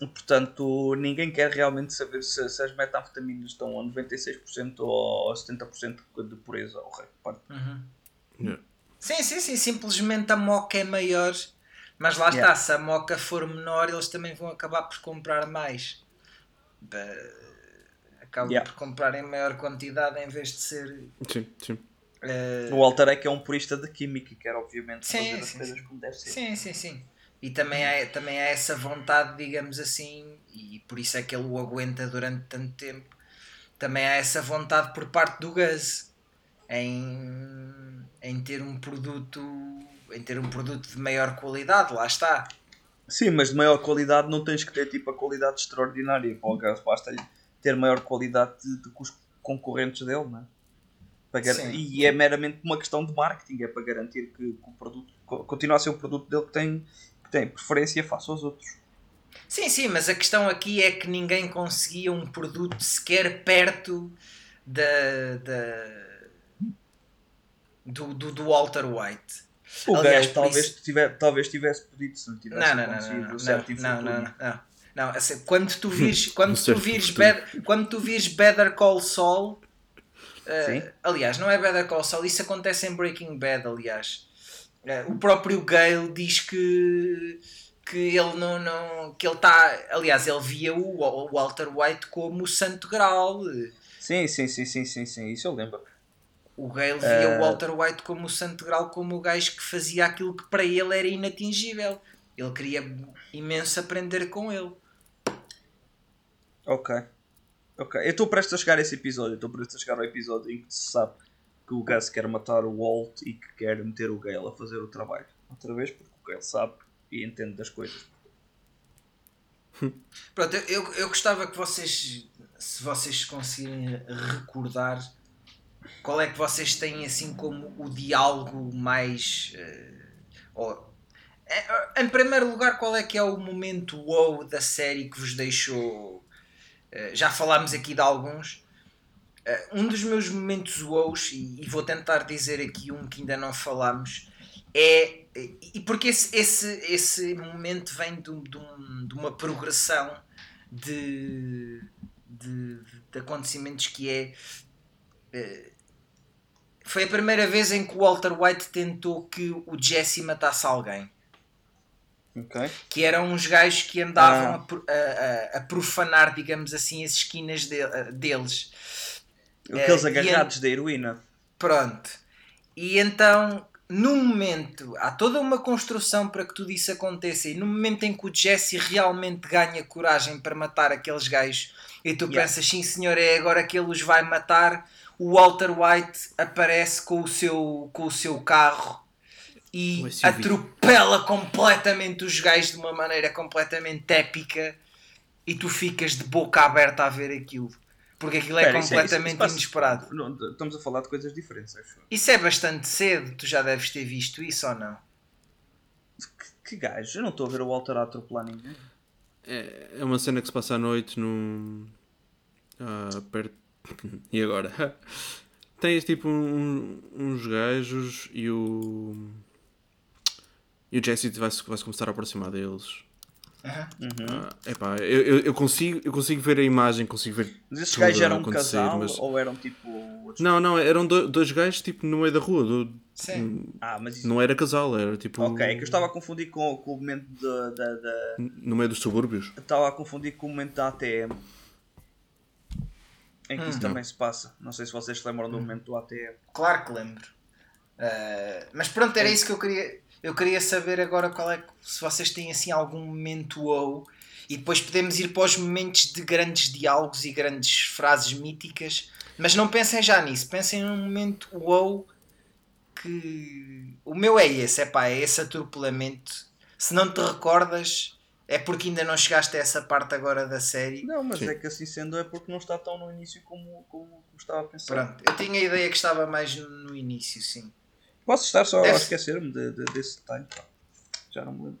Portanto, ninguém quer realmente saber se, se as metanfetaminas estão a 96% ou a 70% de pureza. O resto parte. Uhum. Yeah. Sim, sim, sim. Simplesmente a moca é maior. Mas lá está, Yeah. se a moca for menor, eles também vão acabar por comprar mais. Ba- Acabam Yeah. por comprar em maior quantidade em vez de ser. Sim, sim. Eh, O Walter é que é um purista de química e quer, obviamente, Sim, fazer as sim, coisas sim. como deve ser. Sim, sim, sim. E também há, também há essa vontade, digamos assim, e por isso é que ele o aguenta durante tanto tempo. Também há essa vontade por parte do Gus em, em ter um produto em ter um produto de maior qualidade, lá está. Sim, mas de maior qualidade não tens que ter tipo a qualidade extraordinária para o gajo, basta-lhe ter maior qualidade de, de que os concorrentes dele, não é? Para gar- Sim. E é meramente uma questão de marketing, é para garantir que, o produto co- continua a ser o produto dele que tem, que tem preferência face aos outros. Sim, sim, mas a questão aqui é que ninguém conseguia um produto sequer perto da, da do, do, do Walter White. O Aliás, talvez, isso- tiver, talvez tivesse pedido se não tivesse Não, não, não, conseguido não, não, certo não, não, não, não, não. Não, assim, quando tu vires, quando tu vires. Better, quando tu vires Better Call Saul, uh, Sim. aliás, não é Better Call Saul, isso acontece em Breaking Bad, aliás. Uh, o próprio Gale diz que que ele não, não que ele está aliás ele via o, o Walter White como o Santo Graal sim sim sim sim sim sim isso eu lembro. O Gale via uh... o Walter White como o Santo Graal como o gajo que fazia aquilo que para ele era inatingível. Ele queria imenso aprender com ele. Ok ok eu estou prestes a chegar a esse episódio estou prestes a chegar ao episódio em que se sabe que o Gus quer matar o Walt e que quer meter o Gale a fazer o trabalho outra vez porque o Gale sabe e entendo das coisas. Pronto, eu, eu gostava que vocês, se vocês conseguirem recordar, qual é que vocês têm assim como o diálogo mais. Uh, ou, é, em primeiro lugar, qual é que é o momento wow da série que vos deixou. Uh, já falámos aqui de alguns. Uh, um dos meus momentos wows, e, e vou tentar dizer aqui um que ainda não falámos, é e porque esse, esse, esse momento vem de, de, um, de uma progressão de, de, de, acontecimentos que é. Eh, foi a primeira vez em que o Walter White tentou que o Jesse matasse alguém. Okay. Que eram uns gajos que andavam ah. a, a, a, profanar, digamos assim, as esquinas de, deles. Aqueles uh, agarrados da heroína. Pronto. E então no momento, há toda uma construção para que tudo isso aconteça, e no momento em que o Jesse realmente ganha coragem para matar aqueles gajos, e tu yeah. pensas, sim senhor, é agora que ele os vai matar, o Walter White aparece com o seu, com o seu carro e atropela completamente os gajos de uma maneira completamente épica, e tu ficas de boca aberta a ver aquilo. Porque aquilo é completamente isso, isso inesperado. Não, estamos a falar de coisas diferentes, acho. Isso é bastante cedo, tu já deves ter visto isso ou não? Que, que gajo? Eu não estou a ver o Walter a atropelar ninguém. É, é uma cena que se passa à noite num. Ah, perto. e agora? Tens tipo um, uns gajos e o. E o Jesse vai-se vai começar a aproximar deles. Uhum. Ah, epá, eu, eu, consigo, eu consigo ver a imagem, consigo ver. Mas esses gajos eram um casal mas... ou eram tipo. Não, não, eram dois gajos tipo no meio da rua. Do... Sim. Ah, mas isso... Não era casal, era tipo. Ok, é que eu estava a confundir com, com o momento da. No meio dos subúrbios? Estava a confundir com o momento da ATM. Em que hum. isso também se passa. Não sei se vocês se lembram do hum. momento do ATM. Claro que lembro. Uh, mas pronto, era isso que eu queria eu queria saber agora qual é se vocês têm assim algum momento ou e depois podemos ir para os momentos de grandes diálogos e grandes frases míticas, mas não pensem já nisso, pensem num momento wow que o meu é esse, é pá, é esse atropelamento. Se não te recordas, é porque ainda não chegaste a essa parte agora da série. Não, mas Sim. é que assim sendo é porque não está tão no início como, como, como estava a pensar. Pronto, eu tinha a ideia que estava mais no início, sim. Posso estar só Deve... a esquecer-me de, de, desse detalhe. Já não me lembro.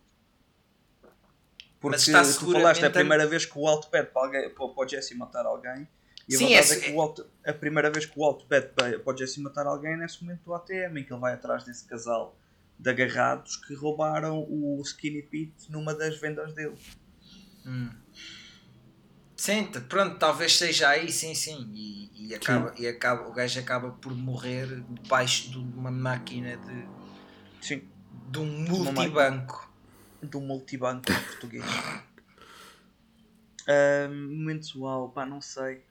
Porque Mas está tu falaste, é a primeira vez que o Walt pede para, alguém, para, para o Jesse matar alguém. E a Sim, verdade é, é que o Walt, a primeira vez que o Walt pede para, para o Jesse matar alguém é nesse momento do ATM, em que ele vai atrás desse casal de agarrados que roubaram o Skinny Pete numa das vendas dele. Hum. Sim, pronto, talvez seja aí, sim, sim. E, e, acaba, sim. e acaba, o gajo acaba por morrer debaixo de uma máquina de. Sim. De um multibanco. De um multibanco em português. Uh, momento uau, pá, não sei.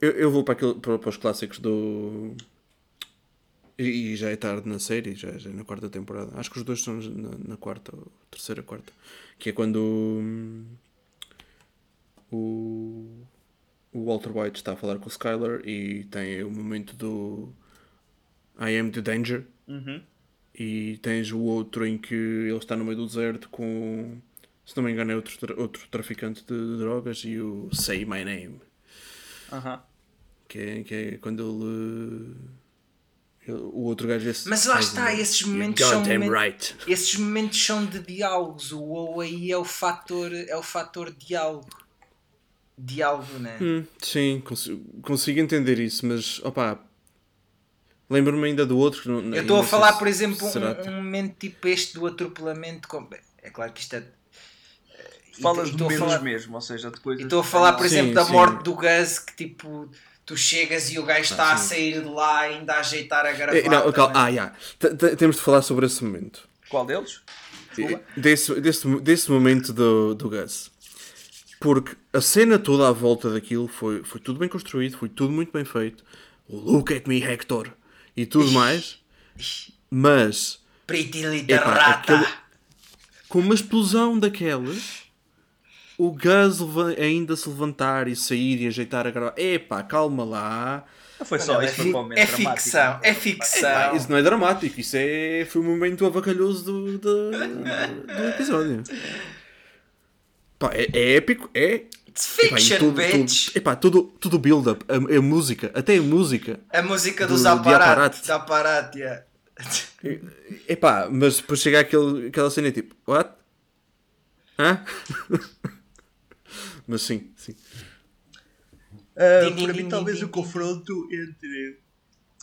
Eu, eu vou para, aquilo, para, para os clássicos do. E, e já é tarde na série, já, já é na quarta temporada. Acho que os dois são na, na quarta, terceira, quarta que é quando o, o Walter White está a falar com o Skyler e tem o momento do I am the danger uhum. e tens o outro em que ele está no meio do deserto com se não me engano é outro, tra outro traficante de drogas e o Say My Name uhum. que, é, que é quando ele o outro gajo esse Mas lá está, esses momentos são momentos, right. esses momentos são de diálogos. O ou aí é o fator, é o fator diálogo. Diálogo, né? Hum, sim, consigo, consigo, entender isso, mas opá, lembro-me ainda do outro. Não, Eu estou a falar, por exemplo, um, um, momento tipo este do atropelamento. Com... É claro que isto é. Falas de menos falar... mesmo, ou seja, depois. Estou a falar, por exemplo, sim, da morte do Gus que tipo tu chegas e o gajo está a sair de lá ainda a ajeitar a Eh, gravata. não, cal- né? ah, já. Temos de falar sobre esse momento. Qual deles? Desculpa. Desse, desse, desse momento do, do Gus. Porque a cena toda à volta daquilo foi, foi tudo bem construído, foi tudo muito bem feito. O Look at me, Hector! E tudo mais. Mas, Pretty little epá, rata. aquele- com uma explosão daquelas, o Gus ainda se levantar e sair e ajeitar a gravar. Epá, calma lá. Não foi só Não, é, isso, foi fi- para o momento é dramático. ficção, é ficção. Epá, isso não é dramático, isso é, foi o momento avacalhoso do, do, do episódio. Pá, é, é épico, é. It's Epá, fiction, tudo, bitch. tudo, epá, tudo, tudo build-up, a, a música, até a música. A música Do- dos de aparat. Aparat. Yeah. Epá, mas depois chega aquele, aquela cena e tipo, what? Hã? Mas sim, sim. Uh, Din, din, para din, mim, din, talvez din, o din. confronto entre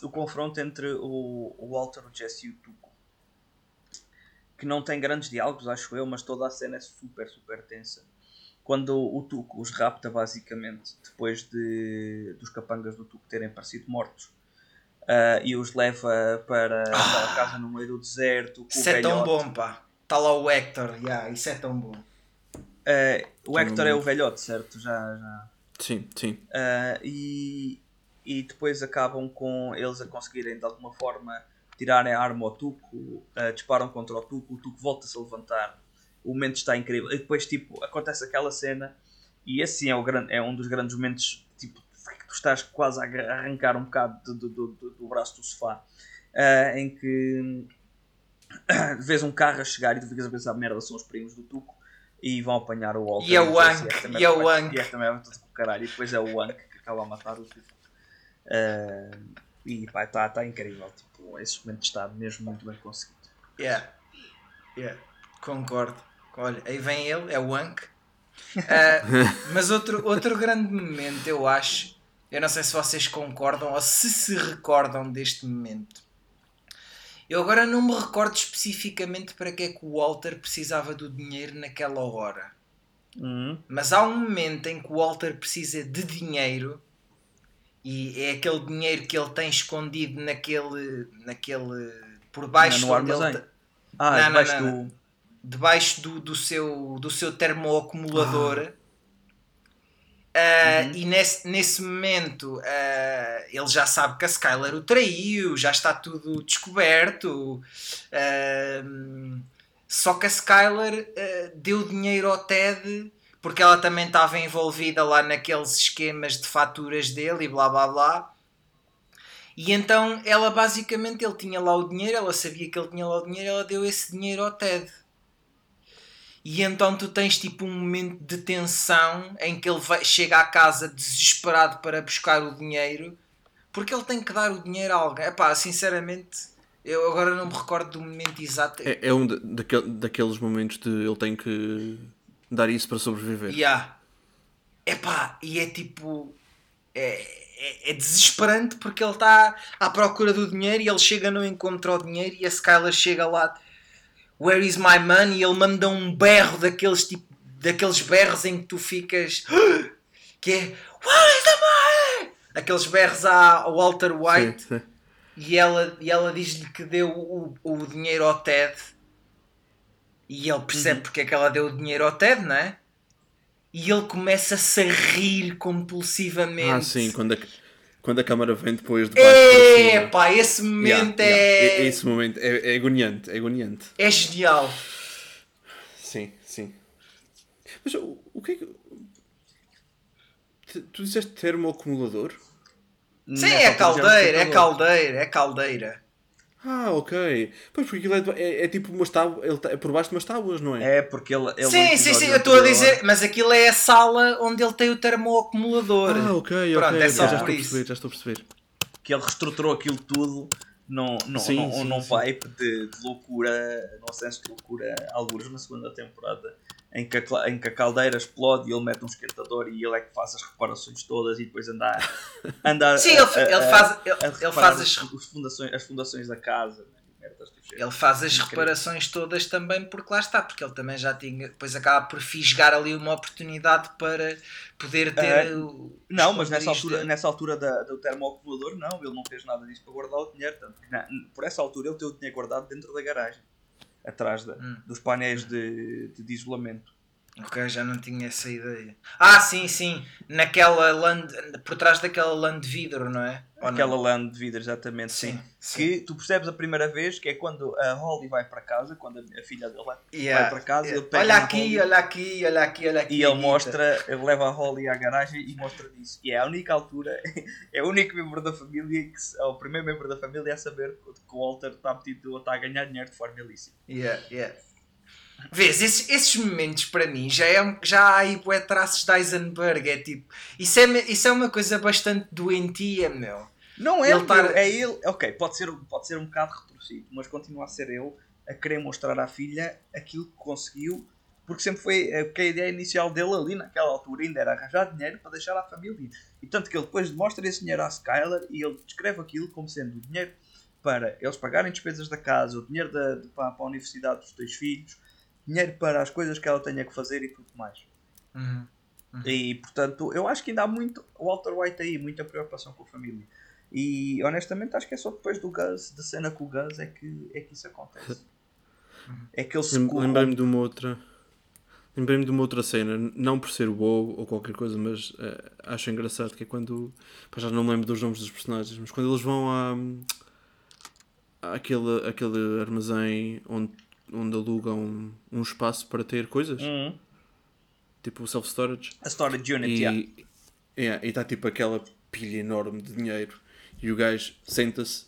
o confronto entre o, o Walter, o Jesse e o Tuco, que não tem grandes diálogos, acho eu, mas toda a cena é super, super tensa. Quando o Tuco os rapta, basicamente, depois de dos capangas do Tuco terem parecido mortos, uh, e os leva para aquela casa no meio do deserto. Com Isso o é tão bom, pá. Está lá o Hector, yeah, isso é tão bom. Uh, o Hector é o velhote, certo? Já, já. Sim, sim. Uh, e, e depois acabam com eles a conseguirem de alguma forma tirarem a arma ao Tuco, uh, disparam contra o Tuco, o Tuco volta-se a levantar, o momento está incrível. E depois tipo, acontece aquela cena, e esse sim é, o grande, é um dos grandes momentos tipo, que tu estás quase a arrancar um bocado do, do, do- do- do braço do sofá, uh, em que vês um carro a chegar e tu ficas a pensar, merda, são os primos do Tuco. E vão apanhar o Walter. E é o Hank, esta e é o. E esta merda vai tudo com o caralho. E depois é o Hank que acaba a matar o Tuco. Uh, e pá, está tá incrível. Tipo, esse momento está mesmo muito bem conseguido. Yeah. Yeah. Concordo. Olha, aí vem ele, é o Hank. Ah, mas outro, outro grande momento, eu acho, eu não sei se vocês concordam ou se se recordam deste momento. Eu agora não me recordo especificamente para que é que o Walter precisava do dinheiro naquela hora. Mas há um momento em que o Walter precisa de dinheiro e é aquele dinheiro que ele tem escondido naquele. naquele por baixo no onde ele armazém. te- Ah, Não, não, debaixo não, do. debaixo do, do seu, do seu termoacumulador. Ah, E nesse, nesse momento ah, ele já sabe que a Skylar o traiu, já está tudo descoberto. Ah, só que a Skylar ah, deu dinheiro ao Ted porque ela também estava envolvida lá naqueles esquemas de faturas dele e blá blá blá. E então ela basicamente ele tinha lá o dinheiro, ela sabia que ele tinha lá o dinheiro, ela deu esse dinheiro ao Ted. E então tu tens tipo um momento de tensão em que ele vai, chega à casa desesperado para buscar o dinheiro porque ele tem que dar o dinheiro a alguém. Epá, sinceramente, eu agora não me recordo do momento exato. É, é um da- daquel- daqueles momentos de ele tem que dar isso para sobreviver. Yeah. Epá, e é tipo. É, é, é desesperante porque ele está à procura do dinheiro e ele chega, não encontra o dinheiro e a Skylar chega lá. Where is my money? E ele manda um berro daqueles tipo. Daqueles berros em que tu ficas. Que é. Where is the money? Aqueles berros ao Walter White Sim, sim. e ela, e ela diz-lhe que deu o, o dinheiro ao Ted e ele percebe porque é que ela deu o dinheiro ao Ted, não é? E ele começa-se a rir compulsivamente. Ah, sim, quando a, quando a câmara vem depois de baixo para É, cima. pá, esse momento yeah. é, Esse momento é, é agoniante, é agoniante. é genial. Sim, sim. Mas o, o que é que. Tu- Tu disseste termoacumulador? Sim, Nessa é era caldeira, é caldeira, é caldeira. Ah, ok. Pois porque aquilo é, é, é tipo umas tábuas, ele tá- é por baixo de umas tábuas, não é? É porque ele. ele sim, no sim, sim, eu estou a dizer, mas aquilo é a sala onde ele tem o termoacumulador. Ah, ok, Pronto, ok. é ok, só já estou a perceber, já estou a perceber. que ele reestruturou aquilo tudo num, num, Sim, num, sim, num sim. vibe de, de loucura, num senso de loucura, alguns na segunda temporada, em que, a, em que a caldeira explode e ele mete um esquentador e ele é que faz as reparações todas e depois anda, a- anda a- Sim, ele, a- ele a- faz, ele, ele faz as, os fundações, as fundações da casa. género. Ele faz as Incrível. reparações todas também porque lá está, porque ele também já tinha, depois acaba por fisgar ali uma oportunidade para poder ter o- Não, mas nessa altura, nessa altura da, do termoacumulador, não, ele não fez nada disso para guardar o dinheiro. Tanto que por essa altura ele tem o dinheiro guardado dentro da garagem, atrás da, Hum. dos painéis de, de, de isolamento. Ok, já não tinha essa ideia. Ah, sim, sim, naquela land, por trás daquela land de vidro, não é? Ou não? Aquela lã de vidro, exatamente, sim. Sim, sim. Que tu percebes a primeira vez que é quando a Holly vai para casa, quando a, filha dele vai Yeah. para casa, ele pega Olha aqui, Holly olha aqui, olha aqui, olha aqui. e ele mostra, ele leva a Holly à garagem e mostra isso. E é a única altura, é o único membro da família, que, é o primeiro membro da família a saber que o Walter está metido ou está a ganhar dinheiro de forma ilícita. Yeah, yeah. Vês, esses, esses momentos para mim já, é, já há aí bué traços de Eisenberg. É tipo, isso é, isso é uma coisa bastante doentia, meu. Não é Ele é ele. Ok, pode ser, pode ser um bocado retorcido, mas continua a ser ele a querer mostrar à filha aquilo que conseguiu, porque sempre foi eh, porque a ideia inicial dele ali naquela altura ainda era arranjar dinheiro para deixar à família. E tanto que ele depois demonstra esse dinheiro à Skylar e ele descreve aquilo como sendo o dinheiro para eles pagarem despesas da casa, o dinheiro da, de- para, para a universidade dos dois filhos, dinheiro para as coisas que ela tenha que fazer e tudo mais. Uhum. E portanto, eu acho que ainda há muito o Walter White aí, muita preocupação com a família. E honestamente acho que é só depois do Gus, da cena com o Gus, é que, é que isso acontece. É que ele se. Lembrei-me de uma outra. Lembrei-me de uma outra cena, não por ser boa ou qualquer coisa, mas eh, acho engraçado que é quando. pá, já não me lembro dos nomes dos personagens, mas quando eles vão à. àquele, àquele armazém onde, onde alugam um espaço para ter coisas, Uhum. tipo self-storage, A Storage Unit, yeah. e yeah, está tipo aquela pilha enorme de dinheiro e o gajo senta-se.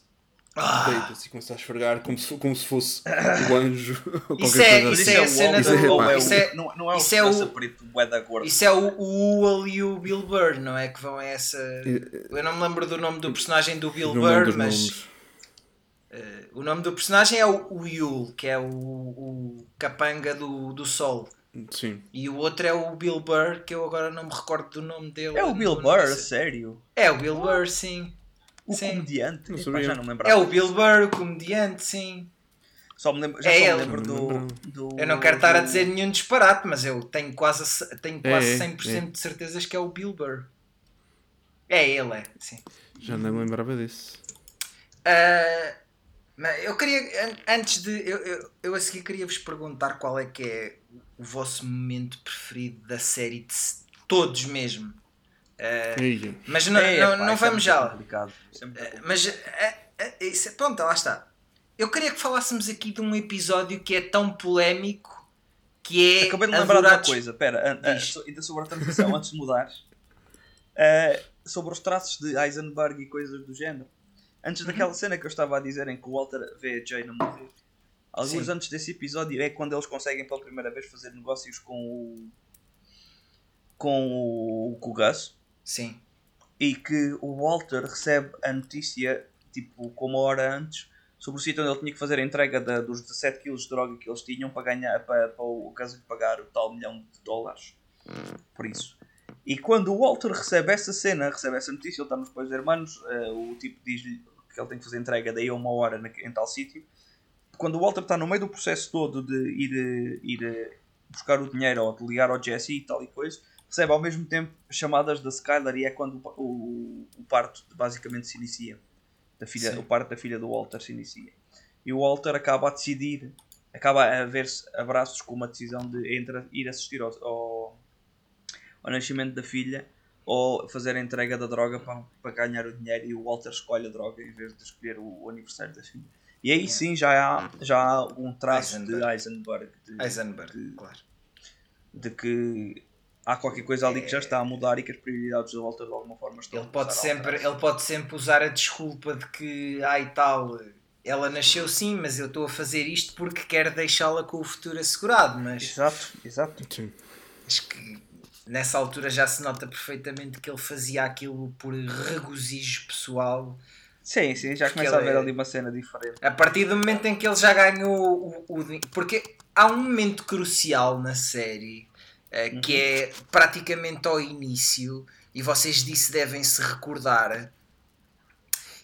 Ah. Deita-se e começa a esfregar como se, como se fosse o anjo ou Isso qualquer é- coisa isso assim. é a cena Isso é, do- pá, isso é- não, não é o isso é o- preto. Isso é o, o Uwal e o Bill Burr, não é? Que vão a essa. Eu não me lembro do nome do personagem do Bill Burr, mas. nomes. Eh, o nome do personagem é o, o Yule, que é o, o capanga do, do Sol. Sim. E o outro é o Bill Burr, que eu agora não me recordo do nome dele. É o Bill Não- Burr, não sério. É o Bill Burr, sim. O Sim. comediante. Não Epá, já não me É lembrava. o Bill Burr, o comediante, sim. Só me lembro, já É só ele. me lembro Não do, do- Eu não quero estar a dizer nenhum disparate, mas eu tenho quase, tenho É, quase é, 100% de certezas que é o Bill Burr. É ele, é. Sim. Já nem me lembrava disso. Ah, mas eu queria, an- antes de. Eu, eu, eu a seguir queria vos perguntar qual é que é o vosso momento preferido da série de todos mesmo. Ei, mas não, É, não, pá, não é vamos já. complicado. Complicado. Mas ah, isso pronto, lá está. Eu queria que falássemos aqui de um episódio que é tão polémico que é. Acabei de lembrar de uma coisa, pera, ainda sobre a transmissão, antes de mudares, sobre os traços de Eisenberg e coisas do género. Antes Uhum. daquela cena que eu estava a dizer em que o Walter vê a Jane a morrer, alguns Sim. antes desse episódio é quando eles conseguem pela primeira vez fazer negócios com o. com o, com o Gus Sim. e que o Walter recebe a notícia, tipo, com uma hora antes, sobre o sítio onde ele tinha que fazer a entrega da- dos 17 kg de droga que eles tinham para ganhar, para, para o caso de pagar o tal milhão de dólares. Por isso. E quando o Walter recebe essa cena, recebe essa notícia, ele está nos Pais Hermanos, eh, o tipo diz-lhe que ele tem que fazer entrega daí a uma hora na- em tal sítio. Quando o Walter está no meio do processo todo de ir, eh, ir eh, buscar o dinheiro ou de ligar ao Jesse e tal e coisa, recebe ao mesmo tempo chamadas da Skylar e é quando o, o, o parto basicamente se inicia. Da filha, Sim. o parto da filha do Walter se inicia. E o Walter acaba a decidir, acaba a ver-se abraços com uma decisão de entre ir assistir ao, ao, ao nascimento da filha ou fazer a entrega da droga para, para ganhar o dinheiro e o Walter escolhe a droga em vez de escolher o, o aniversário da filha. E aí sim já há, já há um traço de Eisenberg. Eisenberg. De, Eisenberg, de- claro. de que há qualquer coisa ali que já está a mudar e que as prioridades do Walter de alguma forma estão Ele a pode, sempre, ele pode sempre usar a desculpa de que, ai tal, ela nasceu sim, mas eu estou a fazer isto porque quero deixá-la com o futuro assegurado. Mas Exato, exato. sim. acho que nessa altura já se nota perfeitamente que ele fazia aquilo por regozijo pessoal. Sim, sim, já começa a haver é- ali uma cena diferente. A partir do momento em que ele já ganhou o, o Porque há um momento crucial na série eh, que Uhum. é praticamente ao início, e vocês disso devem se recordar,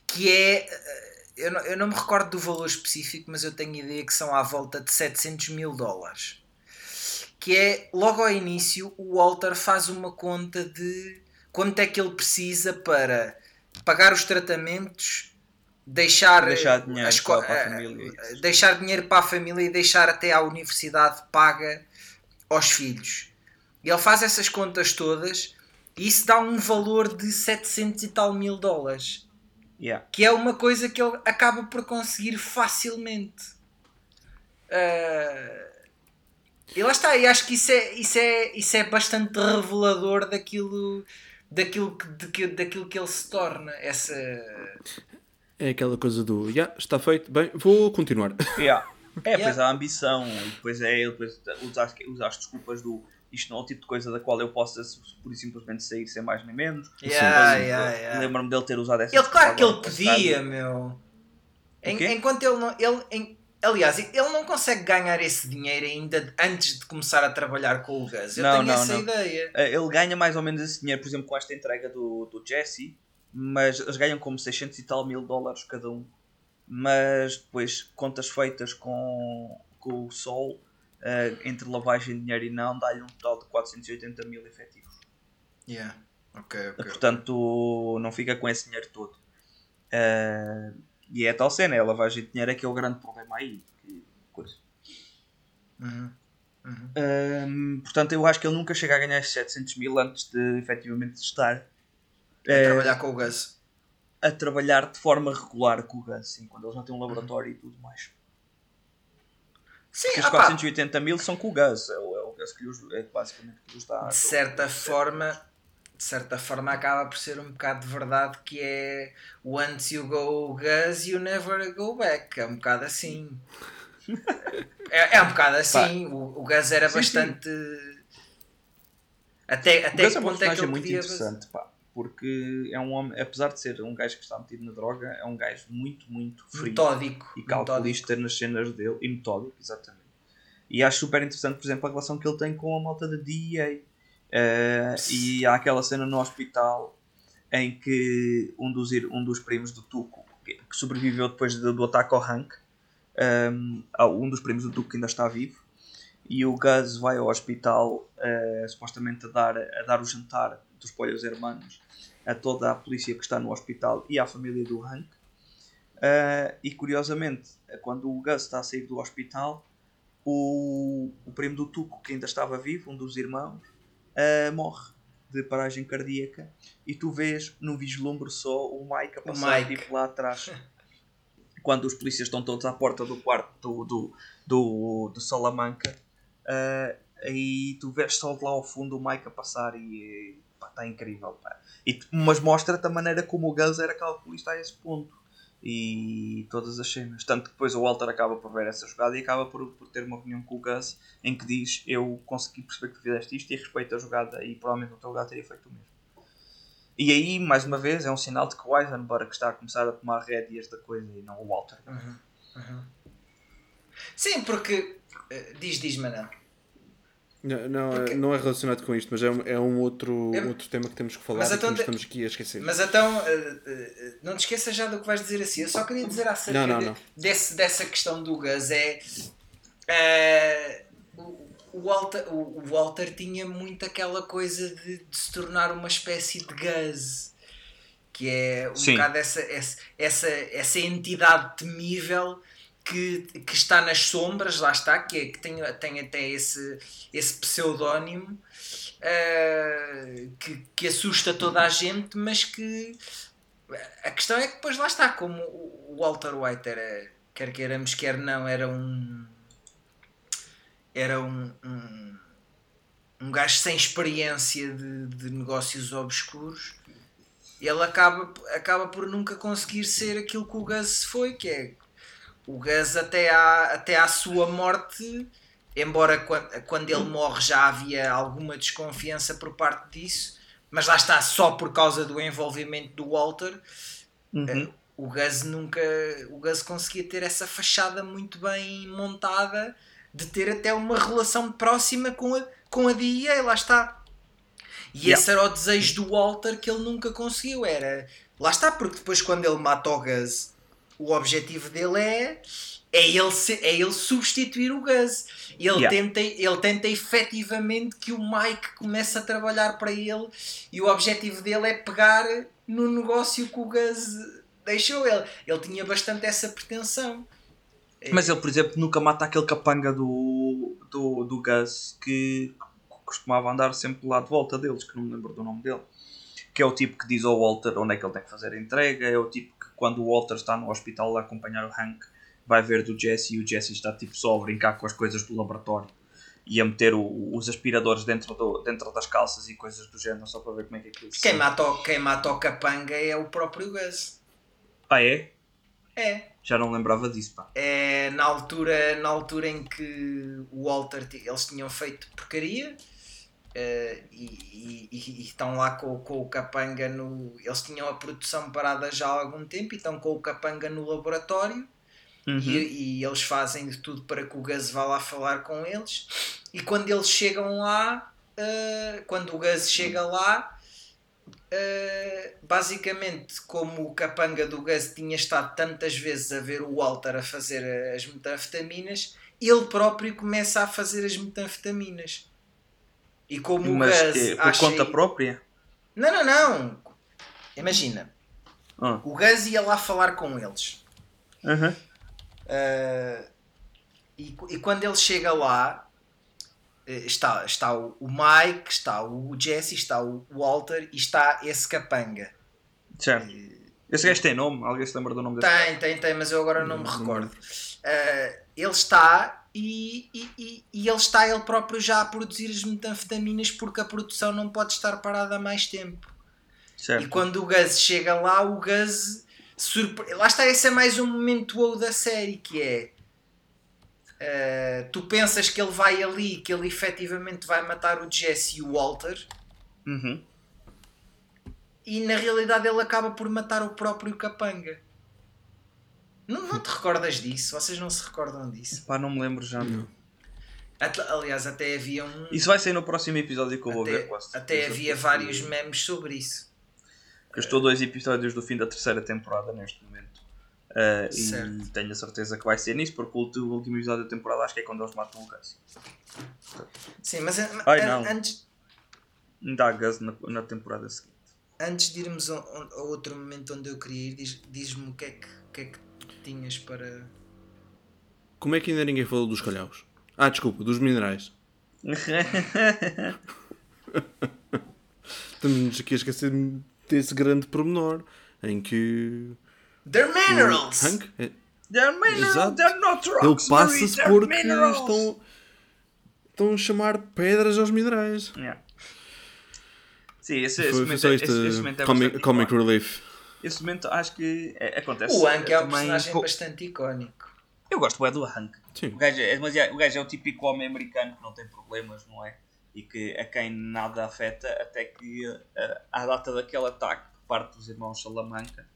que é. eh, eu não, eu não me recordo do valor específico, mas eu tenho ideia que são à volta de 700 mil dólares. Que é, logo ao início, o Walter faz uma conta de quanto é que ele precisa para pagar os tratamentos, deixar, Deixar dinheiro as para- a eh, família. deixar dinheiro para a família e deixar até à universidade paga aos filhos. E ele faz essas contas todas e isso dá um valor de 700 e tal mil dólares Yeah. que é uma coisa que ele acaba por conseguir facilmente. E lá está, e acho que isso é, isso é, isso é bastante revelador daquilo, daquilo, que, de que- daquilo que ele se torna. Essa... É aquela coisa do, já, está feito, bem, vou continuar. Yeah. É, Yeah. depois há a ambição, e depois é ele depois usa, as- usa as desculpas do isto não é o tipo de coisa da qual eu possa por simplesmente sair sem mais nem menos. Yeah, Então, yeah, yeah. Lembro-me dele ter usado essa Ele, claro que ele podia, meu. Em- enquanto ele não. Ele, em- aliás, ele não consegue ganhar esse dinheiro ainda antes de começar a trabalhar com o Gus. Eu Não, tenho não, essa não. ideia. Eh, Ele ganha mais ou menos esse dinheiro, por exemplo, com esta entrega do, do Jesse, mas eles ganham como 600 e tal mil dólares cada um. Mas depois, contas feitas com, com o Sol, eh, entre lavagem de dinheiro e não, dá-lhe um total de 480 mil efetivos. Yeah. Ok, ok. Portanto, não fica com esse dinheiro todo. Eh, e é a tal cena, é a lavagem de dinheiro é que é o grande problema aí. coisa. Uhum. Uhum. Hum, portanto, eu acho que ele nunca chega a ganhar esses 700 mil antes de efetivamente estar A eh, trabalhar com o Gus. a trabalhar de forma regular com o Gus, sim, quando ele já tem um laboratório e tudo mais. Sim, Porque os opá, 480 mil são com o Gus, é o, é o Gus que lhes, é basicamente que dá. de certa forma de certa forma acaba por ser um bocado de verdade que é once you go Gus you never go back é um bocado assim é, é um bocado assim o, o Gus era Sim, bastante até, O até que é um ponto é que personagem ele muito podia interessante, pá, porque é um homem, apesar de ser um gajo que está metido na droga, é um gajo muito, muito frio. metódico e metódico. calculista nas cenas dele e metódico, exatamente. E acho super interessante, por exemplo, a relação que ele tem com a malta da DEA. Eh, e há aquela cena no hospital em que um dos, um dos primos do Tuco, que sobreviveu depois do, do ataque ao Hank, ehm, há um dos primos do Tuco que ainda está vivo, e o Gus vai ao hospital eh, supostamente a dar, a dar o jantar dos polhos hermanos a toda a polícia que está no hospital e à família do Hank. Uh, e curiosamente, quando o Gus está a sair do hospital, o, o primo do Tuco, que ainda estava vivo, um dos irmãos, uh, morre de paragem cardíaca. E tu vês no vislumbre só o Mike a passar Mike. tipo, lá atrás. Quando os polícias estão todos à porta do quarto do, do, do, do Salamanca, uh, aí tu vês só de lá ao fundo o Mike a passar e está incrível. Pá. E, mas mostra-te a maneira como o Gus era calculista a esse ponto e todas as cenas. Tanto que depois o Walter acaba por ver essa jogada e acaba por, por ter uma reunião com o Gus em que diz: Eu consegui perceber que tu fizeste isto e respeito a jogada, e provavelmente no teu lugar teria feito o mesmo. E aí, mais uma vez, é um sinal de que o Eisenberg está a começar a tomar rédeas da coisa e não o Walter. Uhum, uhum. sim porque eh, diz diz Manel Não, não, é- Porque- não é relacionado com isto, mas é um, é um outro, É- outro tema que temos que falar Mas e que então nos de- estamos aqui a esquecer. Mas então, eh, eh, não te esqueças já do que vais dizer assim. Eu só queria dizer acerca Não, não, de- não. Desse, dessa questão do Gus é. eh, o, o Walter, o, o Walter tinha muito aquela coisa de, de se tornar uma espécie de Gus. Que é um Sim. bocado essa, essa, essa, essa entidade temível que, que está nas sombras, lá está, que, é, que tem, tem até esse, esse pseudónimo eh, que, que assusta toda a gente, mas que a questão é que depois lá está, como o Walter White era, quer queiramos, quer não, era um era um, um, um gajo sem experiência de, de negócios obscuros ele acaba, acaba por nunca conseguir ser aquilo que o Gus foi, que é o Gus até à, até à sua morte, embora quando, quando ele morre já havia alguma desconfiança por parte disso, mas lá está, só por causa do envolvimento do Walter, Uhum. o Gus nunca o Gus conseguia ter essa fachada muito bem montada de ter até uma relação próxima com a, com a DEA, lá está. E Yeah. esse era o desejo do Walter que ele nunca conseguiu. Era lá está, porque depois quando ele mata o Gus, o objetivo dele é é ele, é ele substituir o Gus. Ele, Yeah. tenta, ele tenta efetivamente que o Mike comece a trabalhar para ele e o objetivo dele é pegar no negócio que o Gus deixou ele. Ele tinha bastante essa pretensão. Mas ele, por exemplo, nunca mata aquele capanga do, do, do Gus que costumava andar sempre lá de volta deles, que não me lembro do nome dele. Que é o tipo que diz ao Walter onde é que ele tem que fazer a entrega. É o tipo quando o Walter está no hospital a acompanhar o Hank, vai ver do Jesse e o Jesse está tipo só a brincar com as coisas do laboratório e a meter o- os aspiradores dentro, do, dentro das calças e coisas do género só para ver como é que aquilo se Quem mata, o, quem mata o capanga é o próprio Gus. Ah, é? É. Já não lembrava disso, pá. é na altura, na altura em que o Walter eles tinham feito porcaria eh, e, e- e- e estão lá com, com o capanga no. Eles tinham a produção parada já há algum tempo e estão com o capanga no laboratório Uhum. e, e eles fazem de tudo para que o Gus vá lá falar com eles. E quando eles chegam lá, eh, quando o Gus chega lá, eh, basicamente, como o capanga do Gus tinha estado tantas vezes a ver o Walter a fazer as metanfetaminas, ele próprio começa a fazer as metanfetaminas. E como Mas o Gus que, por acha- conta própria? Não, não, não. Imagina, Ah. o Gus ia lá falar com eles. Uhum. Uh, e, e quando ele chega lá, eh, está, está o Mike, está o Jesse, está o Walter e está esse capanga. Certo. Esse gajo tem nome? Alguém se lembra do nome desse? Tem, tem, tem, mas eu agora não me recordo. Uh, ele está e, e, e, ele está ele próprio já a produzir as metanfetaminas porque a produção não pode estar parada há mais tempo. Certo. E quando o Gus chega lá, o Gus surpre... lá está, esse é mais um momento wow da série que é eh, tu pensas que ele vai ali, que ele efetivamente vai matar o Jesse e o Walter Uhum. e na realidade ele acaba por matar o próprio Capanga. Não, não te recordas disso? Vocês não se recordam disso? Pá, não me lembro já. Não. At- Aliás, até havia um. Isso vai sair no próximo episódio que eu vou ver. Até, quase. até havia vários memes sobre isso. Eu estou a dois episódios do fim da terceira temporada neste momento. Certo. e tenho a certeza que vai ser nisso, porque o último episódio da temporada acho que é quando eles matam o Gus. Sim, mas Ai, an- não. antes, Ainda há Gus na, na temporada seguinte. antes de irmos a, a outro momento onde eu queria ir, diz- diz-me o que é que, o que é que tinhas para. Como é que ainda ninguém falou dos calhaus? Ah, desculpa, dos minerais. Estamos aqui a esquecer desse grande pormenor em que They're minerals! Hank é- They're minerals, Exato. they're not ele rocks, Marie, passa-se porque minerals. estão, estão a chamar pedras aos minerais. Yeah. Sim, esse, esse Foi, foi momento, só é- esse, esse momento é comic, comic relief. Esse momento acho que é- acontece. O Hank é um também personagem com- bastante icónico. Eu gosto bué do Hank. Sim. O gajo, é, demasiado- o gajo é o típico homem americano que não tem problemas, não é? E que a quem nada afeta até que eh, à data daquele ataque por parte dos irmãos Salamanca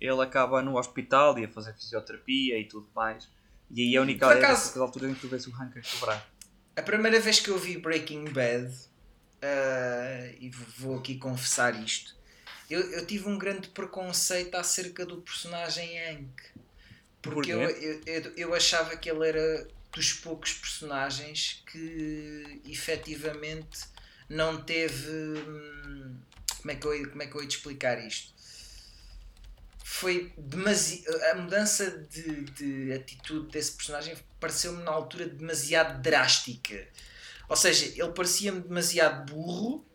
ele acaba no hospital e a fazer fisioterapia e tudo mais. E aí é a única Por é acaso- alturas em que tu vês o Hank a quebrar. A primeira vez que eu vi Breaking Bad, ah, e vou aqui confessar isto, eu, eu tive um grande preconceito acerca do personagem Hank. Porque eu, Porquê? eu, eu, eu achava que ele era dos poucos personagens que efetivamente não teve. hum, Como é que eu, ia- como é que eu ia te explicar isto? Foi demasi... A mudança de, de atitude desse personagem pareceu-me na altura demasiado drástica. Ou seja, ele parecia-me demasiado burro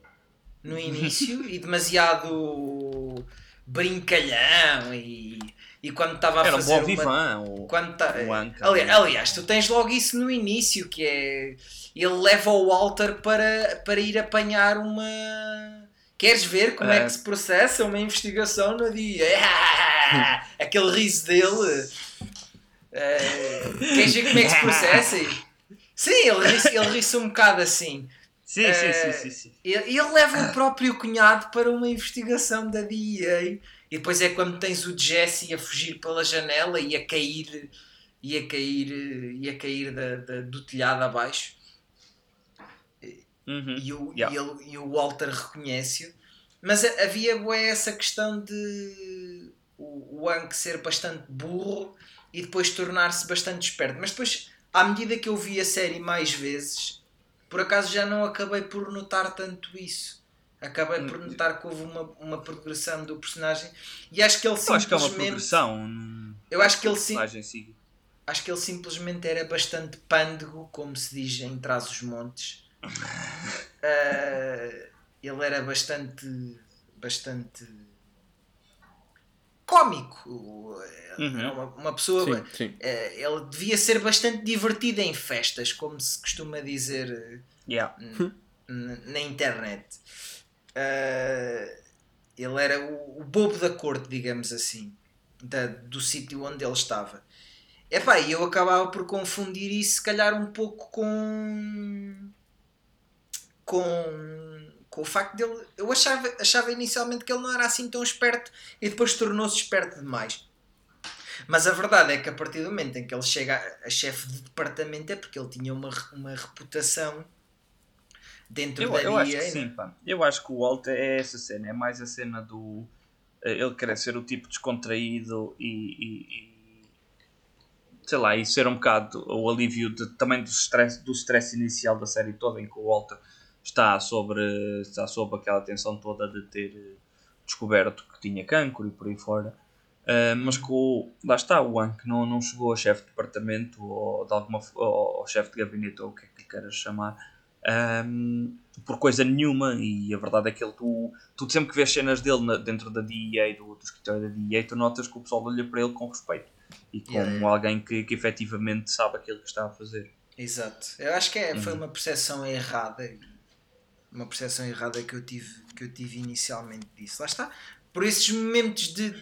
no início e demasiado brincalhão e, e quando estava a Era um fazer bom uma- vivan. O... quando tá- o Hank, ali- ali. aliás, tu tens logo isso no início, que é ele leva o Walter para, para ir apanhar uma. Queres ver como é, É. que se processa uma investigação no dia? Aquele riso dele. Eh, queres ver como é que se processa? Sim, ele ri-se ele ri um bocado assim. Sim, Eh, sim, sim, sim, sim. Ele, ele leva o próprio cunhado para uma investigação da DEA e depois é quando tens o Jesse a fugir pela janela e a cair e a cair, e a cair da, da- do telhado abaixo Uhum. e o, Yeah. e ele- e o Walter reconhece-o mas havia bué, essa questão de o, o Hank ser bastante burro e depois tornar-se bastante esperto. Mas depois, à medida que eu vi a série mais vezes, por acaso já não acabei por notar tanto isso. Acabei por Hum. notar que houve uma, uma progressão do personagem e acho que ele Eu acho que é uma simplesmente. progressão. Eu acho que ele sim, acho que ele simplesmente era bastante pândego, como se diz em Trás os Montes. Ah, ele era bastante bastante cómico. Uhum. Uma, uma pessoa. Sim, sim. eh, ele devia ser bastante divertido em festas, como se costuma dizer eh, Yeah. na internet. Ah, ele era o, o bobo da corte, digamos assim, da- do sítio onde ele estava. Epá, e eu acabava por confundir isso, se calhar, um pouco com. com. Com o facto dele. Eu achava, achava inicialmente que ele não era assim tão esperto e depois tornou-se esperto demais. Mas a verdade é que a partir do momento em que ele chega a, a chefe de departamento é porque ele tinha uma, uma reputação dentro Eu, da eu acho que sim, pá. Eu acho que o Walter é essa cena, é mais a cena do. eh, Ele querer ser o tipo descontraído e. e- e- sei lá, e ser um bocado o alívio de- também do stress, do stress inicial da série toda, em que o Walter está sobre, está sob aquela tensão toda de ter eh, descoberto que tinha cancro e por aí fora. Uh, mas que o, lá está o Hank não, não chegou a chefe de departamento ou de alguma ou, chefe de gabinete ou o que é que lhe queiras chamar um, por coisa nenhuma e a verdade é que ele tu, tu sempre que vês cenas dele na- dentro da DEA do, do escritório da DEA tu notas que o pessoal olha para ele com respeito e como yeah. alguém que, que efetivamente sabe aquilo que está a fazer Exato. Eu acho que é, foi Uhum. uma percepção errada. Uma percepção errada que eu tive, que eu tive inicialmente disso. Lá está. Por esses momentos de.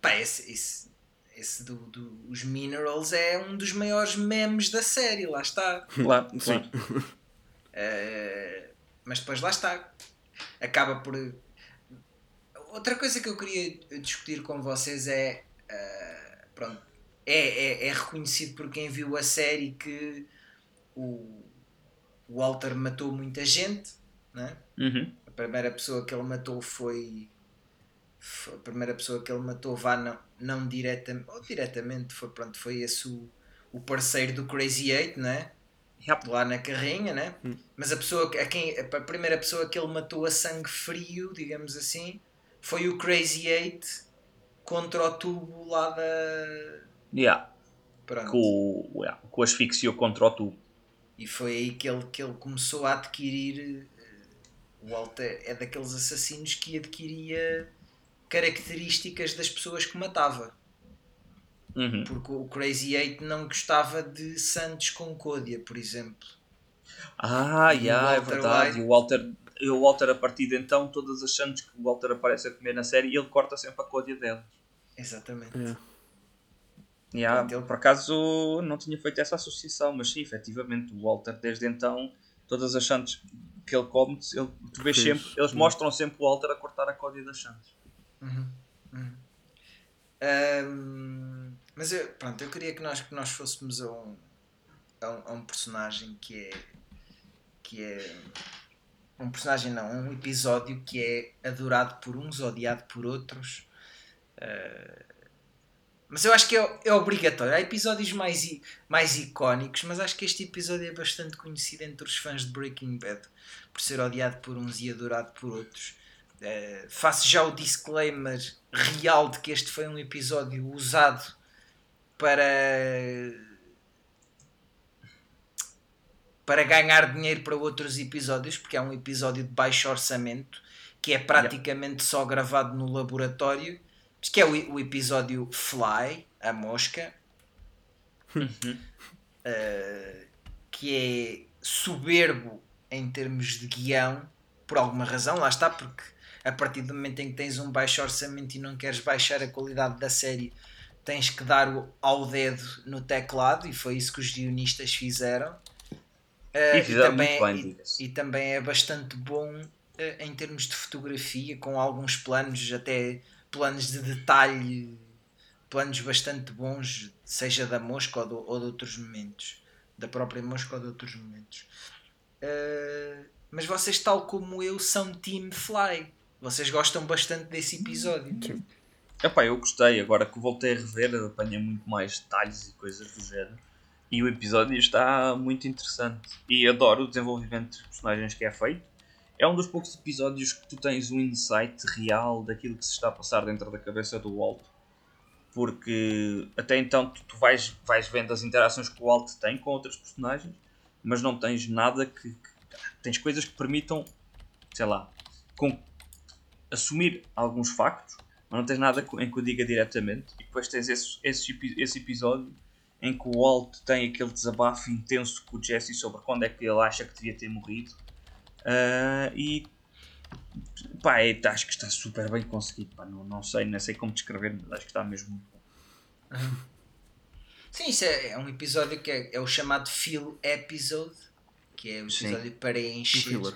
Pá, esse, esse, esse do, do- os Minerals é um dos maiores memes da série. Lá está. claro, Sim. Eh, mas depois lá está. Acaba por. Outra coisa que eu queria discutir com vocês é. eh, pronto. É, é, é reconhecido por quem viu a série que o o Walter matou muita gente. Né? Uhum. A primeira pessoa que ele matou foi. foi- A primeira pessoa que ele matou vá não, não diretamente. Ou diretamente, foi, pronto, foi esse o, o parceiro do Crazy Eight, né? Yep. lá na carrinha, né? Hum. Mas a pessoa que- a quem a primeira pessoa que ele matou a sangue frio, digamos assim, foi o Crazy Eight contra o tubo lá da Yeah. pronto. Com, o- yeah, o asfixiou contra o tubo E foi aí que ele, que ele começou a adquirir o Walter é daqueles assassinos que adquiria características das pessoas que matava. Uhum. Porque o Crazy Eight não gostava de santos com côdea, por exemplo. Ah, E yeah, é verdade. White- E o Walter, o Walter, a partir de então, todas as chances que o Walter aparece a comer na série, ele corta sempre a côdea dela. Exatamente. É. Yeah, ele- Por acaso não tinha feito essa associação, mas sim, efetivamente, o Walter, desde então, todas as chances que ele come, ele, tu vês sempre, eles Hum. mostram sempre o Walter a cortar a côdea das chances. Uhum, uhum. Ahm, mas eu, pronto, eu queria que nós, que nós fôssemos a um, a um, a um personagem que é que é um personagem não, um episódio que é adorado por uns, odiado por outros. Ah, mas eu acho que é, é obrigatório. Há episódios mais, mais icónicos, mas acho que este episódio é bastante conhecido entre os fãs de Breaking Bad por ser odiado por uns e adorado por outros. Uh, faço já o disclaimer real de que este foi um episódio usado para para ganhar dinheiro para outros episódios, porque é um episódio de baixo orçamento que é praticamente só gravado no laboratório, mas que é o, o episódio Fly, a mosca, uh, que é soberbo em termos de guião, por alguma razão, lá está, porque a partir do momento em que tens um baixo orçamento e não queres baixar a qualidade da série, tens que dar o- ao dedo no teclado, e foi isso que os guionistas fizeram. Uh, E fizeram também, muito bem, e- e também é bastante bom uh, em termos de fotografia, com alguns planos, até planos de detalhe, planos bastante bons, seja da mosca ou, do- ou de outros momentos, da própria mosca ou de outros momentos. Uh, mas vocês, tal como eu, são Team Fly. Vocês gostam bastante desse episódio. Sim. Epá, eu gostei, agora que voltei a rever, apanhei muito mais detalhes e coisas do género. E o episódio está muito interessante. E adoro o desenvolvimento dos personagens que é feito. É um dos poucos episódios que tu tens um insight real daquilo que se está a passar dentro da cabeça do Walt. Porque até então tu, tu vais, vais vendo as interações que o Walt tem com outros personagens, mas não tens nada que. que tens coisas que permitam, sei lá, com, assumir alguns factos mas não tens nada em que o diga diretamente. E depois tens esse, esse, esse episódio em que o Walt tem aquele desabafo intenso com o Jesse sobre quando é que ele acha que devia ter morrido. Uh, e pá, é, acho que está super bem conseguido. Pá, não, não sei, não sei como descrever, mas acho que está mesmo muito bom. Sim, isso é, é, um episódio que é, é, o chamado Feel Episode, que é o episódio Sim. para encher. Uh,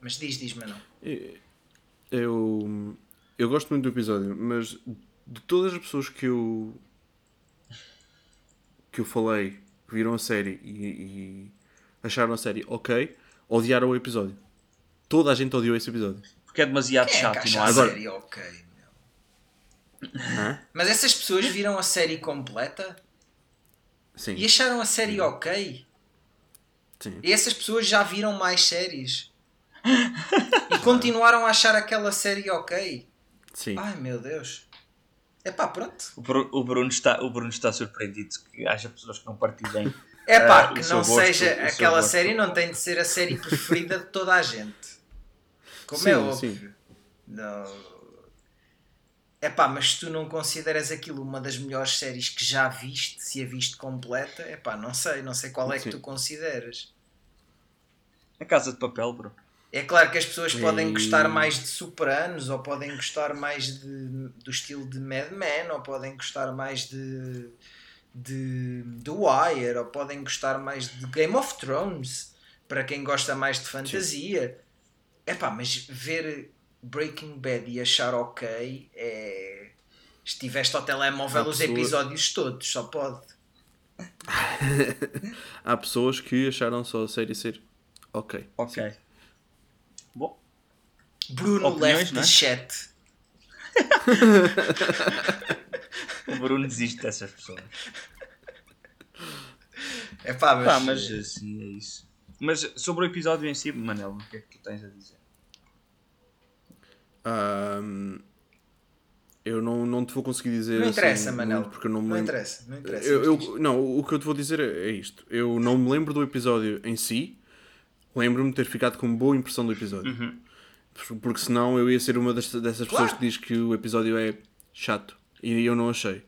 mas diz, diz, Manuel. Eu, eu gosto muito do episódio, mas de todas as pessoas que eu que eu falei, que viram a série e, e acharam a série ok, odiaram o episódio. Toda a gente odiou esse episódio. Porque é demasiado Quem chato é e não há agora. Série Mas essas pessoas viram a série completa Sim. e acharam a série Sim. ok. Sim. E essas pessoas já viram mais séries e continuaram a achar aquela série ok. Sim. Ai meu Deus. É pá, pronto. O Bruno, o, Bruno está, o Bruno está surpreendido que haja pessoas que não partilhem. É pá, uh, que não gosto, seja aquela série, não tem de ser a série preferida de toda a gente. Como sim, é óbvio. Sim. Não. É pá, mas se tu não consideras aquilo uma das melhores séries que já viste, se a viste completa, é pá, não sei, não sei qual é que tu consideras. A Casa de Papel, bro. É claro que as pessoas e... podem gostar mais de Sopranos, ou podem gostar mais de, do estilo de Mad Men, ou podem gostar mais de, de The Wire, ou podem gostar mais de Game of Thrones, para quem gosta mais de fantasia. É pá, mas ver Breaking Bad e achar ok é. Estiveste ao telemóvel os episódios todos, só pode. Há pessoas que acharam só a série ser ok. Ok. Sim. Bom. Bruno Opiniões, left the é? chat. o Bruno desiste dessas pessoas. É pá, mas... Pá, mas assim é isso. Mas sobre o episódio em si, Manel, o que é que tu tens a dizer? Um, eu não, não te vou conseguir dizer. Não interessa, assim, Manel. Porque eu não, me não interessa. Não, interessa eu, eu, não, o que eu te vou dizer é, isto. Eu não me lembro do episódio em si, lembro-me de ter ficado com boa impressão do episódio. Uhum. Porque senão eu ia ser uma das, dessas claro. pessoas que diz que o episódio é chato. E eu não achei.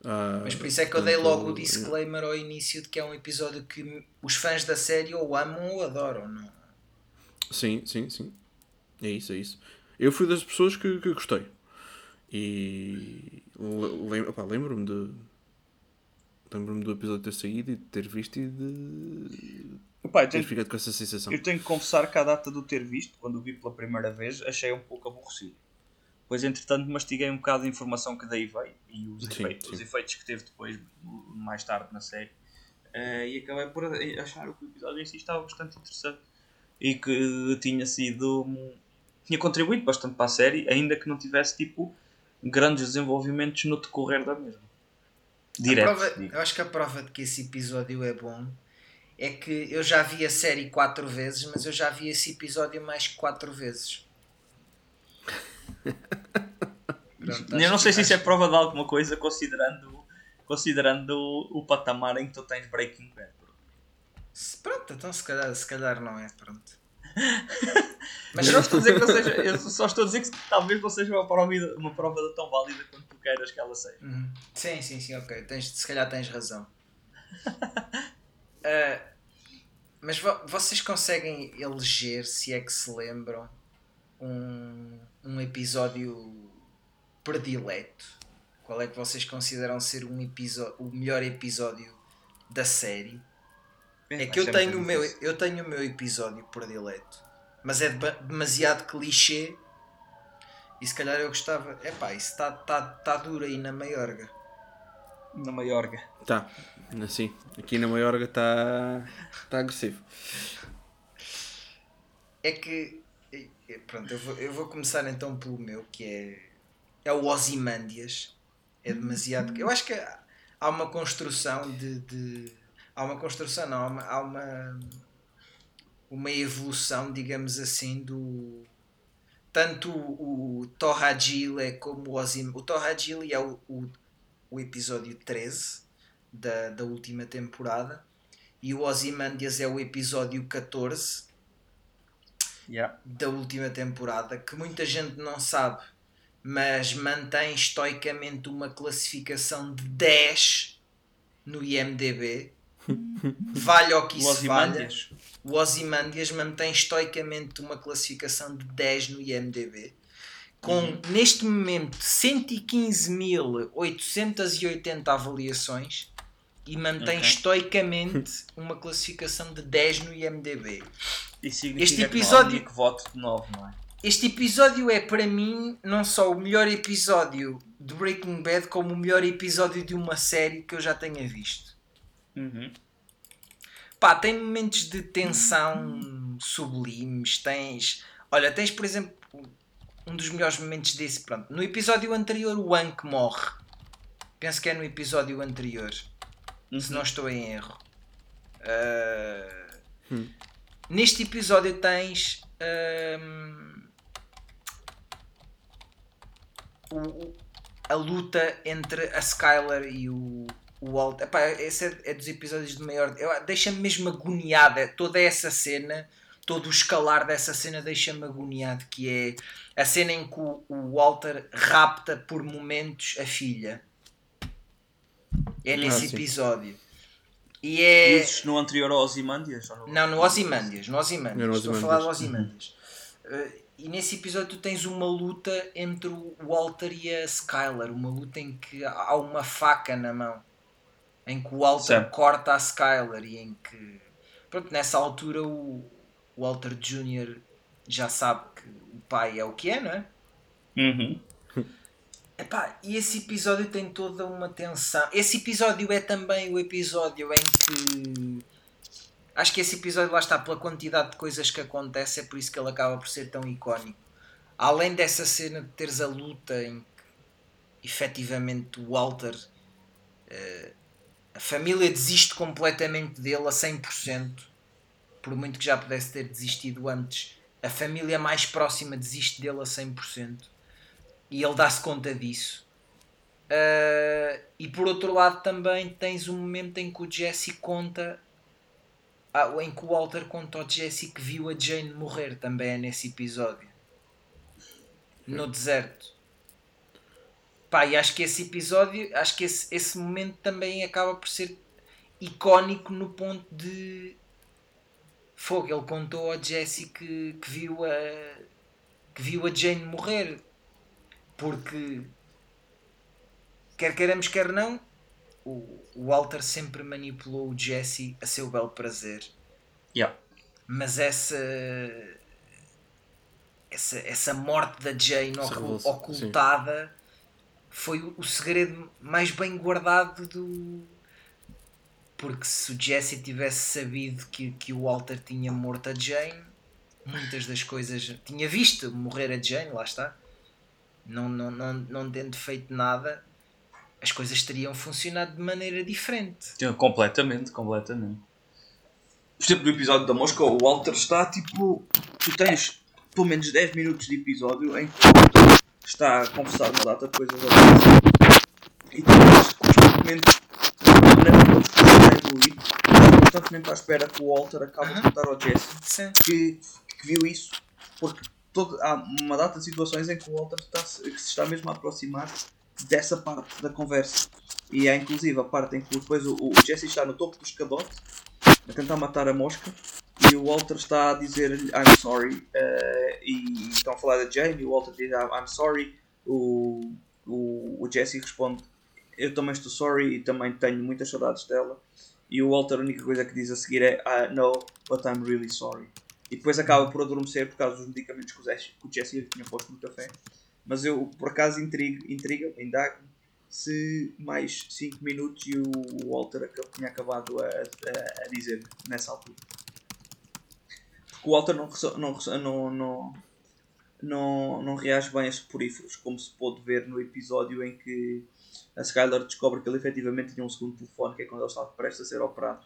Uh, Mas por isso é que eu dei logo o disclaimer ao início de que é um episódio que os fãs da série ou amam ou adoram, não? Sim, sim, sim. É isso, é isso. Eu fui das pessoas que, que gostei. E lembro-me de. Lembro-me do episódio ter saído e de ter visto e de Opa, tenho, fica com essa sensação. Eu tenho que confessar que a data do ter visto, quando o vi pela primeira vez, achei um pouco aborrecido. Pois, entretanto, mastiguei um bocado a informação que daí veio e os, sim, efeitos, sim. os efeitos que teve depois, mais tarde na série. Uh, e acabei por achar que o episódio em si estava bastante interessante e que tinha sido. Tinha contribuído bastante para a série, ainda que não tivesse tipo grandes desenvolvimentos no decorrer da mesma. Direto. Prova, eu acho que a prova de que esse episódio é bom é que eu já vi a série quatro vezes, mas eu já vi esse episódio mais quatro vezes. Pronto, eu não sei se isso é prova de alguma coisa, considerando, considerando o, o patamar em que tu tens Breaking Bad. Pronto, então se calhar, se calhar não é, pronto. Mas eu não estou a dizer que não seja, eu só estou a dizer que talvez não seja uma prova, uma prova tão válida quanto tu queiras que ela seja. Uhum. Sim, sim, sim, ok. Tens, se calhar tens razão. Uh, mas vo vocês conseguem eleger, se é que se lembram, um, um episódio predileto? Qual é que vocês consideram ser um episódio, o melhor episódio da série? É, é que eu tenho, o meu, eu tenho o meu episódio predileto, mas é demasiado clichê e se calhar eu gostava. Epá, isso está tá, tá duro aí na Maiorga. Na Maiorga. Tá, assim. Aqui na Maiorga está tá agressivo. É que pronto, eu vou, eu vou começar então pelo meu, que é, é o Ozymandias. É demasiado. Eu acho que há uma construção de. de há uma construção, não, há uma, há uma, uma evolução, digamos assim, do. Tanto o, o Torragile como o Ozim. O Torragile é o, o, o episódio 13 da, da última temporada e o Ozymandias é o episódio 14 Yeah. da última temporada que muita gente não sabe, mas mantém estoicamente uma classificação de 10 no IMDB. Vale ao que O isso valha. O Ozymandias mantém estoicamente uma classificação de 10 no IMDB. Com, neste momento, 115.880 avaliações e mantém Ok. estoicamente uma classificação de 10 no IMDB. Isso significa Este que episódio- único voto de 9, não é? Este episódio é para mim não só o melhor episódio de Breaking Bad, como o melhor episódio de uma série que eu já tenha visto. Uhum. Pá, tem momentos de tensão sublimes, tens... Olha, tens por exemplo um dos melhores momentos desse, pronto. No episódio anterior o Hank morre. Penso que é no episódio anterior. Se Uhum. não estou em erro. Ah, Hum. Neste episódio tens o- o- a luta entre a Skylar e o, o Walt. Epá, esse é, é dos episódios de maior. Deixa-me mesmo agoniada. Toda essa cena, todo o escalar dessa cena deixa-me agoniado. Que é a cena em que o, o Walter rapta por momentos a filha. É nesse sim. episódio. E é. Dizes no anterior ao Ozymandias? ou no- Não, no Ozymandias, no Ozymandias. É no Estou a falar do Ozymandias. Ozymandias. Uh, e nesse episódio tu tens uma luta entre o Walter e a Skylar, uma luta em que há uma faca na mão, em que o Walter Certo. corta a Skylar e em que pronto, nessa altura o Walter Jr. já sabe que o pai é o que é, não é? Uhum. Epá, e esse episódio tem toda uma tensão. Esse episódio é também o episódio em que. Acho que esse episódio lá está pela quantidade de coisas que acontece, é por isso que ele acaba por ser tão icónico. Além dessa cena de teres a luta em que efetivamente o Walter. eh, a família desiste completamente dele a 100%, por muito que já pudesse ter desistido antes. A família mais próxima desiste dele a 100% e ele dá-se conta disso. Ah, e por outro lado também tens um momento em que o Jesse conta ah, em que o Walter conta ao Jesse que viu a Jane morrer também é nesse episódio no deserto pá, e acho que esse episódio acho que esse, esse momento também acaba por ser icónico no ponto de fogo, ele contou ao Jesse que, que viu a que viu a Jane morrer porque quer queiramos quer não o, o Walter sempre manipulou o Jesse a seu belo prazer. Yeah. mas essa essa, essa morte da Jane ocultada foi o, segredo mais bem guardado do porque se o Jesse tivesse sabido que, que o Walter tinha morto a Jane muitas das coisas tinha visto morrer a Jane, lá está não, não, não, não tendo feito nada as coisas teriam funcionado de maneira diferente Completamente, completamente. Por exemplo, no episódio da mosca, o Walter está tipo. Tu tens pelo menos 10 minutos de episódio em que está a conversar uma data de coisas ao Jesse e estás constantemente na está constantemente à espera que o Walter acabe de contar ao Jesse que, que viu isso, porque todo, há uma data de situações em que o Walter está, que se está mesmo a aproximar dessa parte da conversa. E é inclusive a parte em que depois o, o Jesse está no topo do escadote a tentar matar a mosca. E o Walter está a dizer-lhe I'm sorry. Eh, e estão a falar da Jane e o Walter diz "I'm- sorry. O, o, o Jesse responde eu também estou sorry e também tenho muitas saudades dela. E o Walter a única coisa que diz a seguir é "Ah, no, but I'm really sorry. E depois acaba por adormecer por causa dos medicamentos que o Jesse, que o Jesse tinha posto no café. Mas eu por acaso intrigo, intriga, indago se mais 5 minutos e o Walter tinha acabado a, a, a dizer nessa altura. Porque o Walter não, não, não, não não, não reage bem a soporíferos, como se pôde ver no episódio em que a Skylar descobre que ele efetivamente tinha um segundo telefone, que é quando ele estava prestes a ser operado.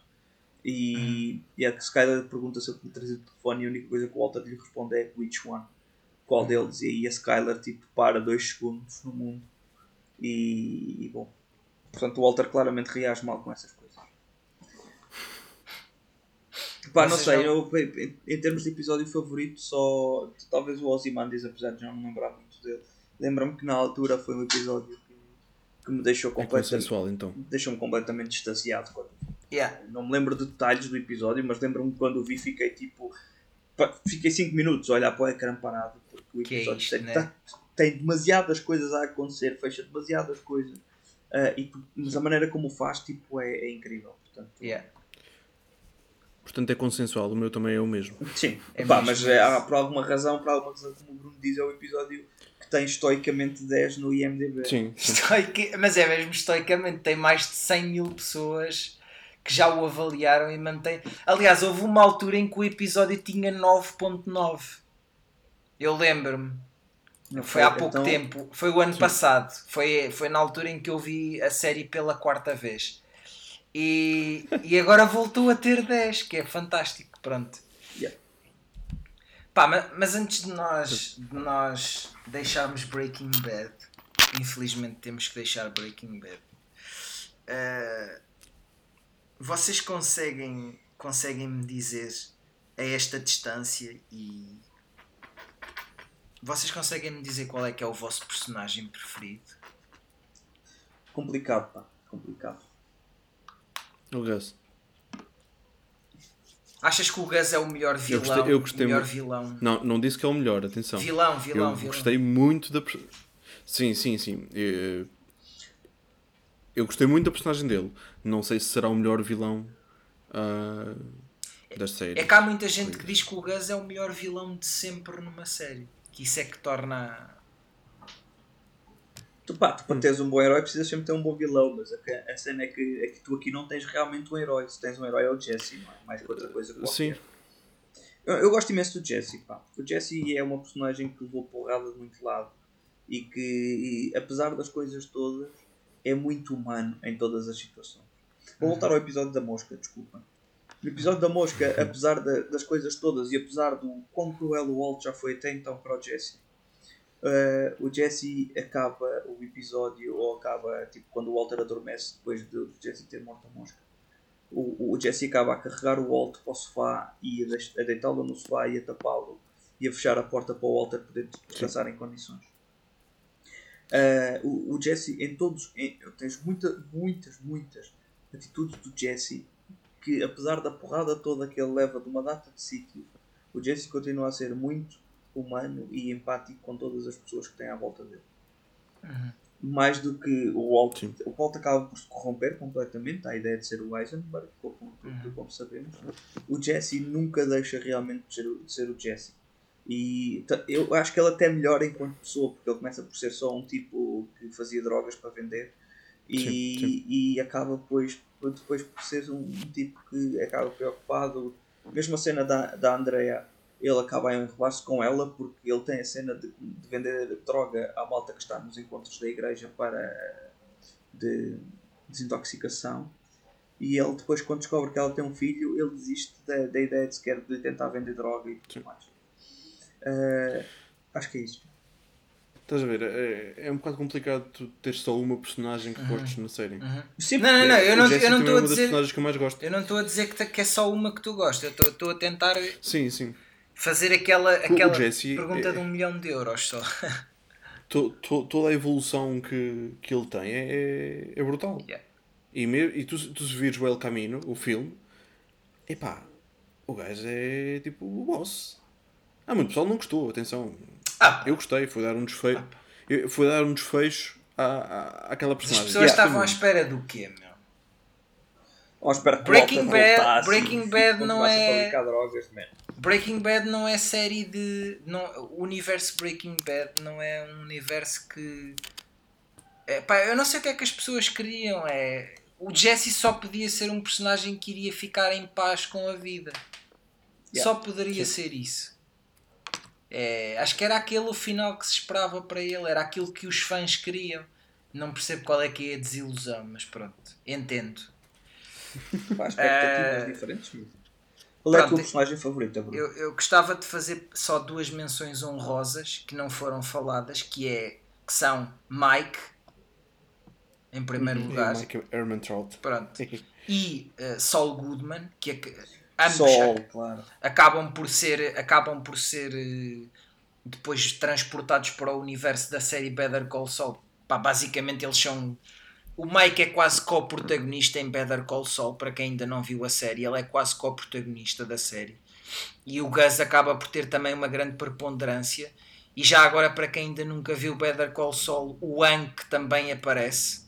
E, e a Skylar pergunta se ele tinha trazido o telefone e a única coisa que o Walter lhe responde é which one? Qual deles? E aí a Skylar tipo, para dois segundos no mundo. E, e bom. Portanto o Walter claramente reage mal com essas coisas. Pá, não sei, eu, em, em termos de episódio favorito, só talvez o Ozymandias, apesar de já não me lembrar muito dele. Lembra-me que na altura foi um episódio que, que me deixou É completamente, consensual então. deixou-me completamente extasiado. Quando, Yeah. não me lembro de detalhes do episódio, mas lembro-me que quando o vi fiquei tipo. Fiquei 5 minutos a olhar para o ecrã parado, porque o Que é episódio isto, tem, né? Tem demasiadas coisas a acontecer, fecha demasiadas coisas. ah, e, tu- mas a maneira como o faz tipo, é, é incrível. Portanto, Yeah. Portanto é consensual, o meu também é o mesmo. Sim, É pá, mas é, há, por alguma razão, por alguma razão, como o Bruno diz, é o episódio que tem estoicamente 10 no IMDB. Sim, sim. Estoica- Mas é mesmo estoicamente, tem mais de 100 mil pessoas que já o avaliaram e mantém. Aliás, houve uma altura em que o episódio tinha 9.9. Eu lembro-me. Não Foi há foi? pouco Então, tempo. Foi o ano passado. Foi, foi na altura em que eu vi a série pela quarta vez. E, e agora voltou a ter 10, que é fantástico. Pronto. Yeah. Pá, ma- mas, antes de nós, de nós deixarmos Breaking Bad, infelizmente temos que deixar Breaking Bad. eh, vocês conseguem, conseguem me dizer a esta distância e vocês conseguem me dizer qual é que é o vosso personagem preferido? Complicado, pá, complicado. O Gus. Achas que o Gus é o melhor vilão? gostei- eu gostei melhor muito. vilão. Não, não disse que é o melhor, atenção. Vilão, vilão, eu vilão. gostei muito da. Sim, sim, sim. Eu, eu gostei muito da personagem dele. Não sei se será o melhor vilão ah, da série. É que há muita gente que diz que o Gus é o melhor vilão de sempre numa série. Que isso é que torna. Tu, pá, tu para teres um bom herói precisas sempre ter um bom vilão, mas a, a cena é que, é que tu aqui não tens realmente um herói. Se tens um herói é o Jesse, não é? Mais que outra coisa qualquer. Sim, Eu, eu gosto imenso do Jesse, pá. O Jesse é uma personagem que levou porrada de muito lado e que, e, apesar das coisas todas, é muito humano em todas as situações. Vou voltar ao episódio da mosca, desculpa. No episódio da mosca, apesar da- das coisas todas e apesar do quão cruel o Walt já foi até então para o Jesse, eh, o Jesse acaba o episódio, ou acaba tipo quando o Walter adormece depois de, de Jesse ter morto a mosca o, o Jesse acaba a carregar o Walt para o sofá e a, deitá-lo no sofá e a tapá-lo e a fechar a porta para o Walter poder descansar em condições. Ah, o, o Jesse, em todos, em, tens muita, muitas, muitas atitudes do Jesse que, apesar da porrada toda que ele leva de uma data de sítios, o Jesse continua a ser muito humano e empático com todas as pessoas que têm à volta dele mais do que o Walt. Sim. O Walt acaba por se corromper completamente à ideia de ser o Eisenberg, como, Uhum. como sabemos. O Jesse nunca deixa realmente de ser, o- de ser o Jesse. E eu acho que ele até melhora enquanto pessoa, porque ele começa por ser só um tipo que fazia drogas para vender e, Sim, sim. e acaba depois, depois por ser um, um tipo que acaba preocupado. Mesmo a cena da, da Andrea, ele acaba a enrolar-se com ela porque ele tem a cena de, de vender droga à malta que está nos encontros da igreja para de desintoxicação. E ele depois quando descobre que ela tem um filho, ele desiste da, da ideia de sequer de tentar vender droga e tudo mais. Eh, acho que é isso. Estás a ver? É, é um bocado complicado tu ter só uma personagem que gostes na série. Sim, Não, não, não, eu não estou é a uma das dizer. personagens que eu mais gosto. Eu não estou a dizer que, te- que é só uma que tu gostas. Eu estou- estou a tentar Sim, sim. fazer aquela, aquela Jesse pergunta é- de um milhão de euros só. To- to- toda a evolução que, que ele tem é, é, é brutal. Yeah. E, me, e tu, tu se vires o El Camino, o filme, epá, o gajo é tipo o boss. Ah, muito pessoal não gostou, atenção. Ah, Eu gostei, foi dar um desfecho. Foi dar um desfecho à, à, àquela as personagem. pessoas Gostei estavam à espera do quê, meu? Ou espera que Breaking Walter Bad- voltasse Breaking Bad não é- drogas. Breaking Bad não é série de. Não, o universo Breaking Bad não é um universo que. É, pá, eu não sei o que é que as pessoas queriam. É, o Jesse só podia ser um personagem que iria ficar em paz com a vida. Yeah. Só poderia ser isso. É, acho que era aquele o final que se esperava para ele, era aquilo que os fãs queriam. Não percebo qual é que é a desilusão, mas pronto, entendo. Pá, expectativas uh, diferentes. Qual é, é o teu personagem favorito, Bruno? Eu, eu gostava de fazer só duas menções honrosas que não foram faladas, que, é, que são Mike, em primeiro uhum. lugar. Mike Ehrmantraut. Pronto. E uh, Saul Goodman, que é, ambos Sol, claro. acabam por ser, acabam por ser uh, depois transportados para o universo da série Better Call Saul. Pá, basicamente eles são o Mike é quase co-protagonista em Better Call Saul, para quem ainda não viu a série, ele é quase co-protagonista da série. E o Gus acaba por ter também uma grande preponderância. E já agora, para quem ainda nunca viu Better Call Saul, o Hank também aparece.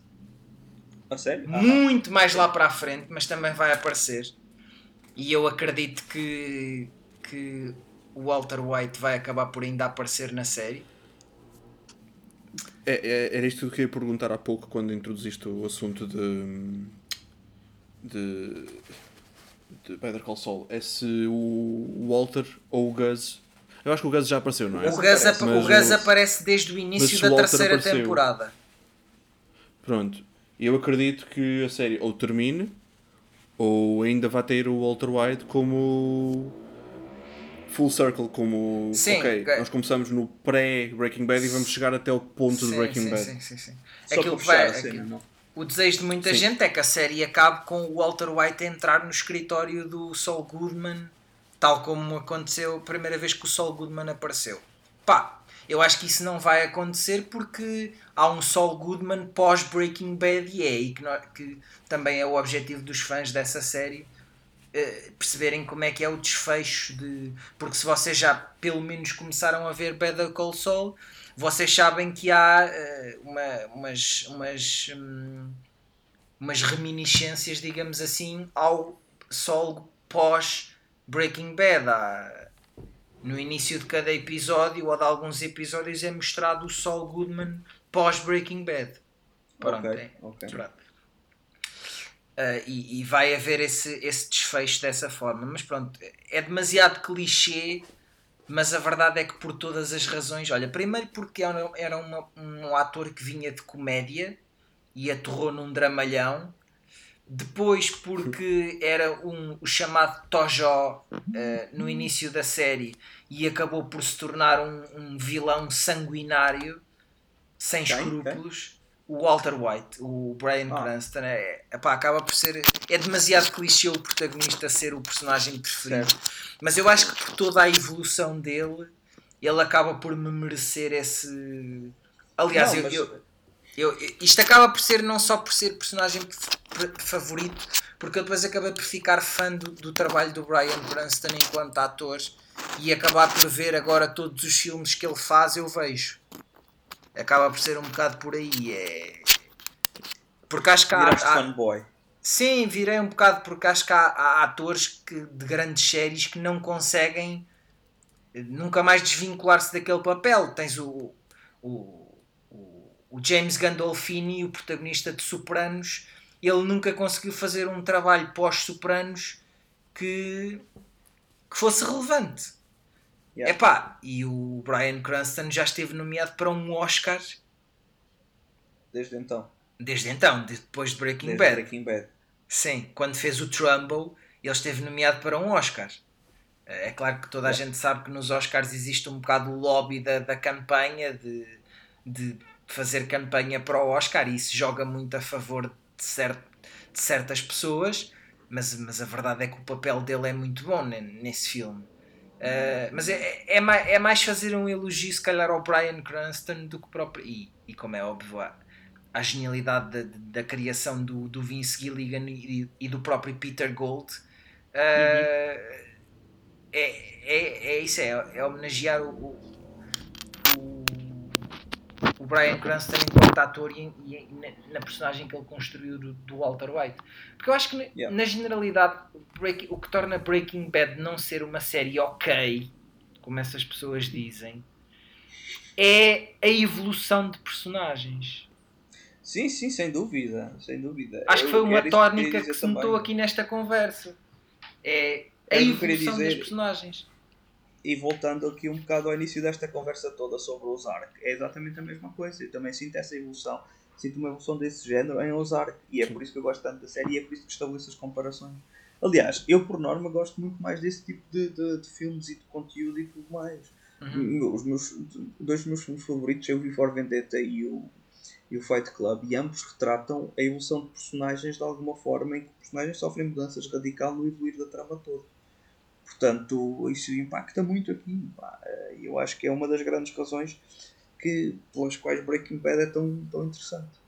A sério? Ah, Muito mais lá para a frente, mas também vai aparecer. E eu acredito que, que o Walter White vai acabar por ainda aparecer na série. É, é, era isto que eu queria perguntar há pouco quando introduziste o assunto de. de. de Better Call Saul. É se o Walter ou o Gus. Eu acho que o Gus já apareceu, não é? O Gus, ap o Gus aparece desde o início da terceira apareceu. temporada. Pronto. Eu acredito que a série ou termine ou ainda vai ter o Walter White como full circle, como sim, ok, nós começamos no pré-Breaking Bad e vamos chegar até o ponto sim, de Breaking sim, Bad. Sim, sim, sim. Aquilo vai, aquilo, o desejo de muita gente é que a série acabe com o Walter White a entrar no escritório do Saul Goodman, tal como aconteceu a primeira vez que o Saul Goodman apareceu. Pá, eu acho que isso não vai acontecer porque há um Saul Goodman pós-Breaking Bad e é aí que, que também é o objetivo dos fãs dessa série eh, perceberem como é que é o desfecho de. Porque se vocês já pelo menos começaram a ver Better Call Saul, vocês sabem que há uh, uma, umas, umas, um, umas reminiscências, digamos assim, ao Sol pós Breaking Bad. Há, no início de cada episódio ou de alguns episódios é mostrado o Saul Goodman pós Breaking Bad. Pronto, okay, é, okay. Pronto. Uh, e, e, vai haver esse, esse desfecho dessa forma. Mas pronto, é demasiado clichê, mas a verdade é que por todas as razões. Olha, primeiro porque era, era uma, um ator que vinha de comédia e aterrou num dramalhão. Depois porque era um, o chamado Tojó uh, no início da série e acabou por se tornar um, um vilão sanguinário, sem escrúpulos o Walter White, o Brian ah. Cranston, é, epá, acaba por ser. É demasiado clichê o protagonista ser o personagem preferido. Certo. Mas eu acho que por toda a evolução dele, ele acaba por me merecer esse. Aliás, não, eu, mas... eu, eu, isto acaba por ser não só por ser personagem favorito, porque eu depois acabei por ficar fã do, do trabalho do Brian Cranston enquanto ator e acabar por ver agora todos os filmes que ele faz, eu vejo acaba por ser um bocado por aí. É... Porque acho que há. há... fanboy. Sim, virei um bocado porque acho que há, há atores que, de grandes séries que não conseguem nunca mais desvincular-se daquele papel. Tens o, o, o, James Gandolfini, o protagonista de Sopranos, ele nunca conseguiu fazer um trabalho pós-Sopranos que, que fosse relevante. Yeah. Epá, e o Brian Cranston já esteve nomeado para um Oscar desde então. Desde então, depois de Breaking desde Bad. Breaking Bad. Sim, quando fez o Trumbo, ele esteve nomeado para um Oscar. É claro que toda a gente sabe que nos Oscars existe um bocado o lobby da, da campanha de, de fazer campanha para o Oscar e isso joga muito a favor de, certo, de certas pessoas, mas, mas a verdade é que o papel dele é muito bom nesse filme. Uh, mas é, é, mais, é mais fazer um elogio, se calhar, ao Brian Cranston do que próprio. E, e como é óbvio, a, a genialidade da, da criação do, do Vince Gilligan e, e do próprio Peter Gold. Uh, uhum. é, é, é isso, é, é homenagear o Brian Cranston enquanto ator e, e, na, personagem que ele construiu do, do Walter White. Porque eu acho que yeah. na generalidade break, o que torna Breaking Bad não ser uma série ok, como essas pessoas dizem, é a evolução de personagens. Sim, sim, sem dúvida, sem dúvida. Acho que foi uma tónica que, se notou aqui nesta conversa. É a evolução das personagens. E voltando aqui um bocado ao início desta conversa toda sobre o Ozark, é exatamente a mesma coisa. Eu também sinto essa evolução, sinto uma evolução desse género em Ozark, e é por isso que eu gosto tanto da série e é por isso que estabeleço as comparações. Aliás, eu por norma gosto muito mais desse tipo de, de, de filmes e de conteúdo e tudo mais. Uhum. Os meus, dois dos meus filmes favoritos é o V for Vendetta e o, e o Fight Club, e ambos retratam a evolução de personagens de alguma forma em que os personagens sofrem mudanças radicais no evoluir da trama toda. Portanto, isso impacta muito aqui. Eh, eu acho que é uma das grandes razões que, pelas quais Breaking Bad é tão, tão interessante.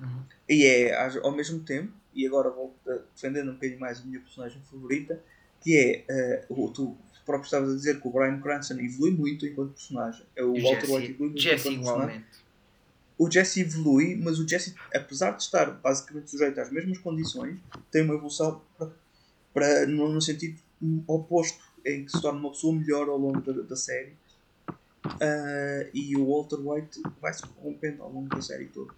Uhum. E é ao mesmo tempo, e agora vou defendendo um bocadinho mais a minha personagem favorita, que é uh, o, tu próprio estavas a dizer que o Brian Cranston evolui muito enquanto personagem. É o Walter White evolui muito Jesse enquanto igualmente. personagem. O Jesse evolui, mas o Jesse, apesar de estar basicamente sujeito às mesmas condições, tem uma evolução para, para no, no sentido oposto, em que se torna uma pessoa melhor ao longo da, da série. Uh, e o Walter White vai se corrompendo ao longo da série toda.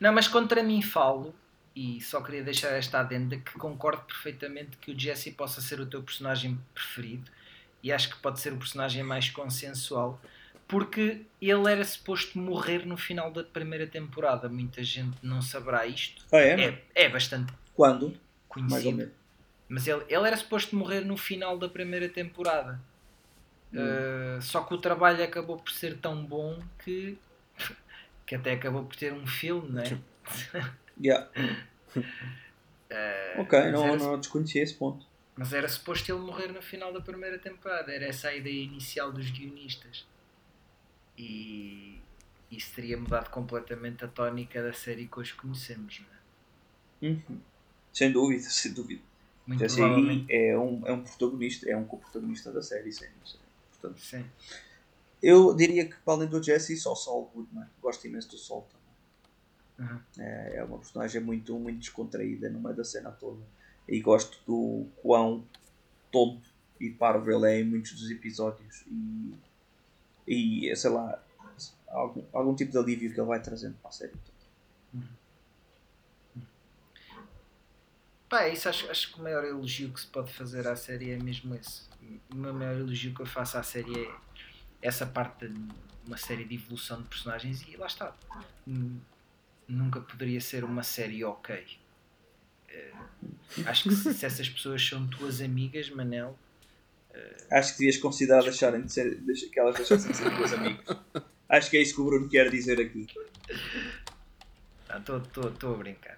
Não, mas contra mim falo, e só queria deixar esta adenda, que concordo perfeitamente que o Jesse possa ser o teu personagem preferido e acho que pode ser o personagem mais consensual porque ele era suposto morrer no final da primeira temporada. Muita gente não saberá isto. Ah, é? É, é bastante Quando? conhecido. Mas ele, ele era suposto morrer no final da primeira temporada. Hum. Uh, só que o trabalho acabou por ser tão bom que, que até acabou por ter um filme, não é? Yeah. uh, ok, não, não desconhecia esse ponto. Mas era suposto ele morrer no final da primeira temporada. Era essa a ideia inicial dos guionistas. E isso teria mudado completamente a tónica da série que hoje conhecemos. Não é? Uhum. Sem dúvida, sem dúvida. Muito Jesse aí é um, é um protagonista, é um co-protagonista da série, sim. Portanto, sim. Eu diria que para além do Jesse, só Saul Goodman. Gosto imenso do Saul também. Uhum. É, é uma personagem muito, muito descontraída no meio da cena toda. E gosto do quão tonto e parvo ele é em muitos dos episódios. E, e sei lá, algum, algum tipo de alívio que ele vai trazendo para a série toda. Uhum. Pá, isso acho, acho que o maior elogio que se pode fazer à série é mesmo esse. O meu maior elogio que eu faço à série é essa parte de uma série de evolução de personagens e lá está. Nunca poderia ser uma série ok. Uh, acho que se, se, essas pessoas são tuas amigas, Manel. Uh, acho que devias considerar deixarem de ser, deixar, que elas deixassem de ser tuas amigas. Acho que é isso que o Bruno quer dizer aqui. Estou a brincar.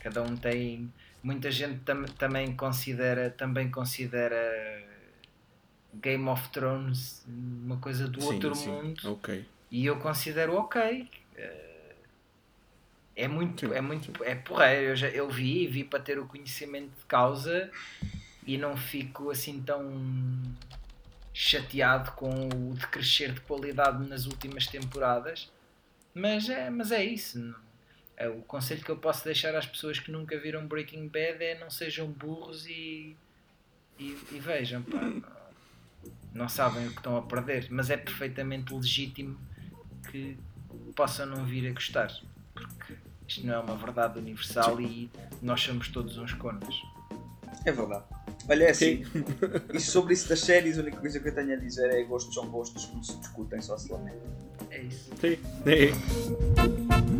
Cada um tem. Muita gente tam, também considera também considera Game of Thrones uma coisa do sim, outro sim. mundo. Okay. E eu considero ok. Eh, é muito, sim, é muito, é porreiro. Eu, já, eu vi, vi para ter o conhecimento de causa e não fico assim tão chateado com o decrescer de qualidade nas últimas temporadas. Mas é, mas é isso. É, o conselho que eu posso deixar às pessoas que nunca viram Breaking Bad é não sejam burros e, e, e vejam, pá, não, não, sabem o que estão a perder, mas é perfeitamente legítimo que possam não vir a gostar, porque isto não é uma verdade universal e nós somos todos uns conas. É verdade. Olha, é assim, e sobre isso das séries, a única coisa que eu tenho a dizer é gostos são gostos, não se discutem, só se lamentam. É isso. Sim. É.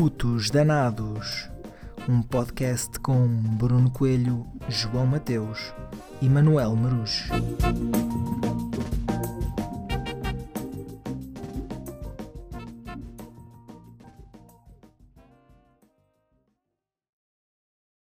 Putos Danados, um podcast com Bruno Coelho, João Mateus e Manuel Marujo.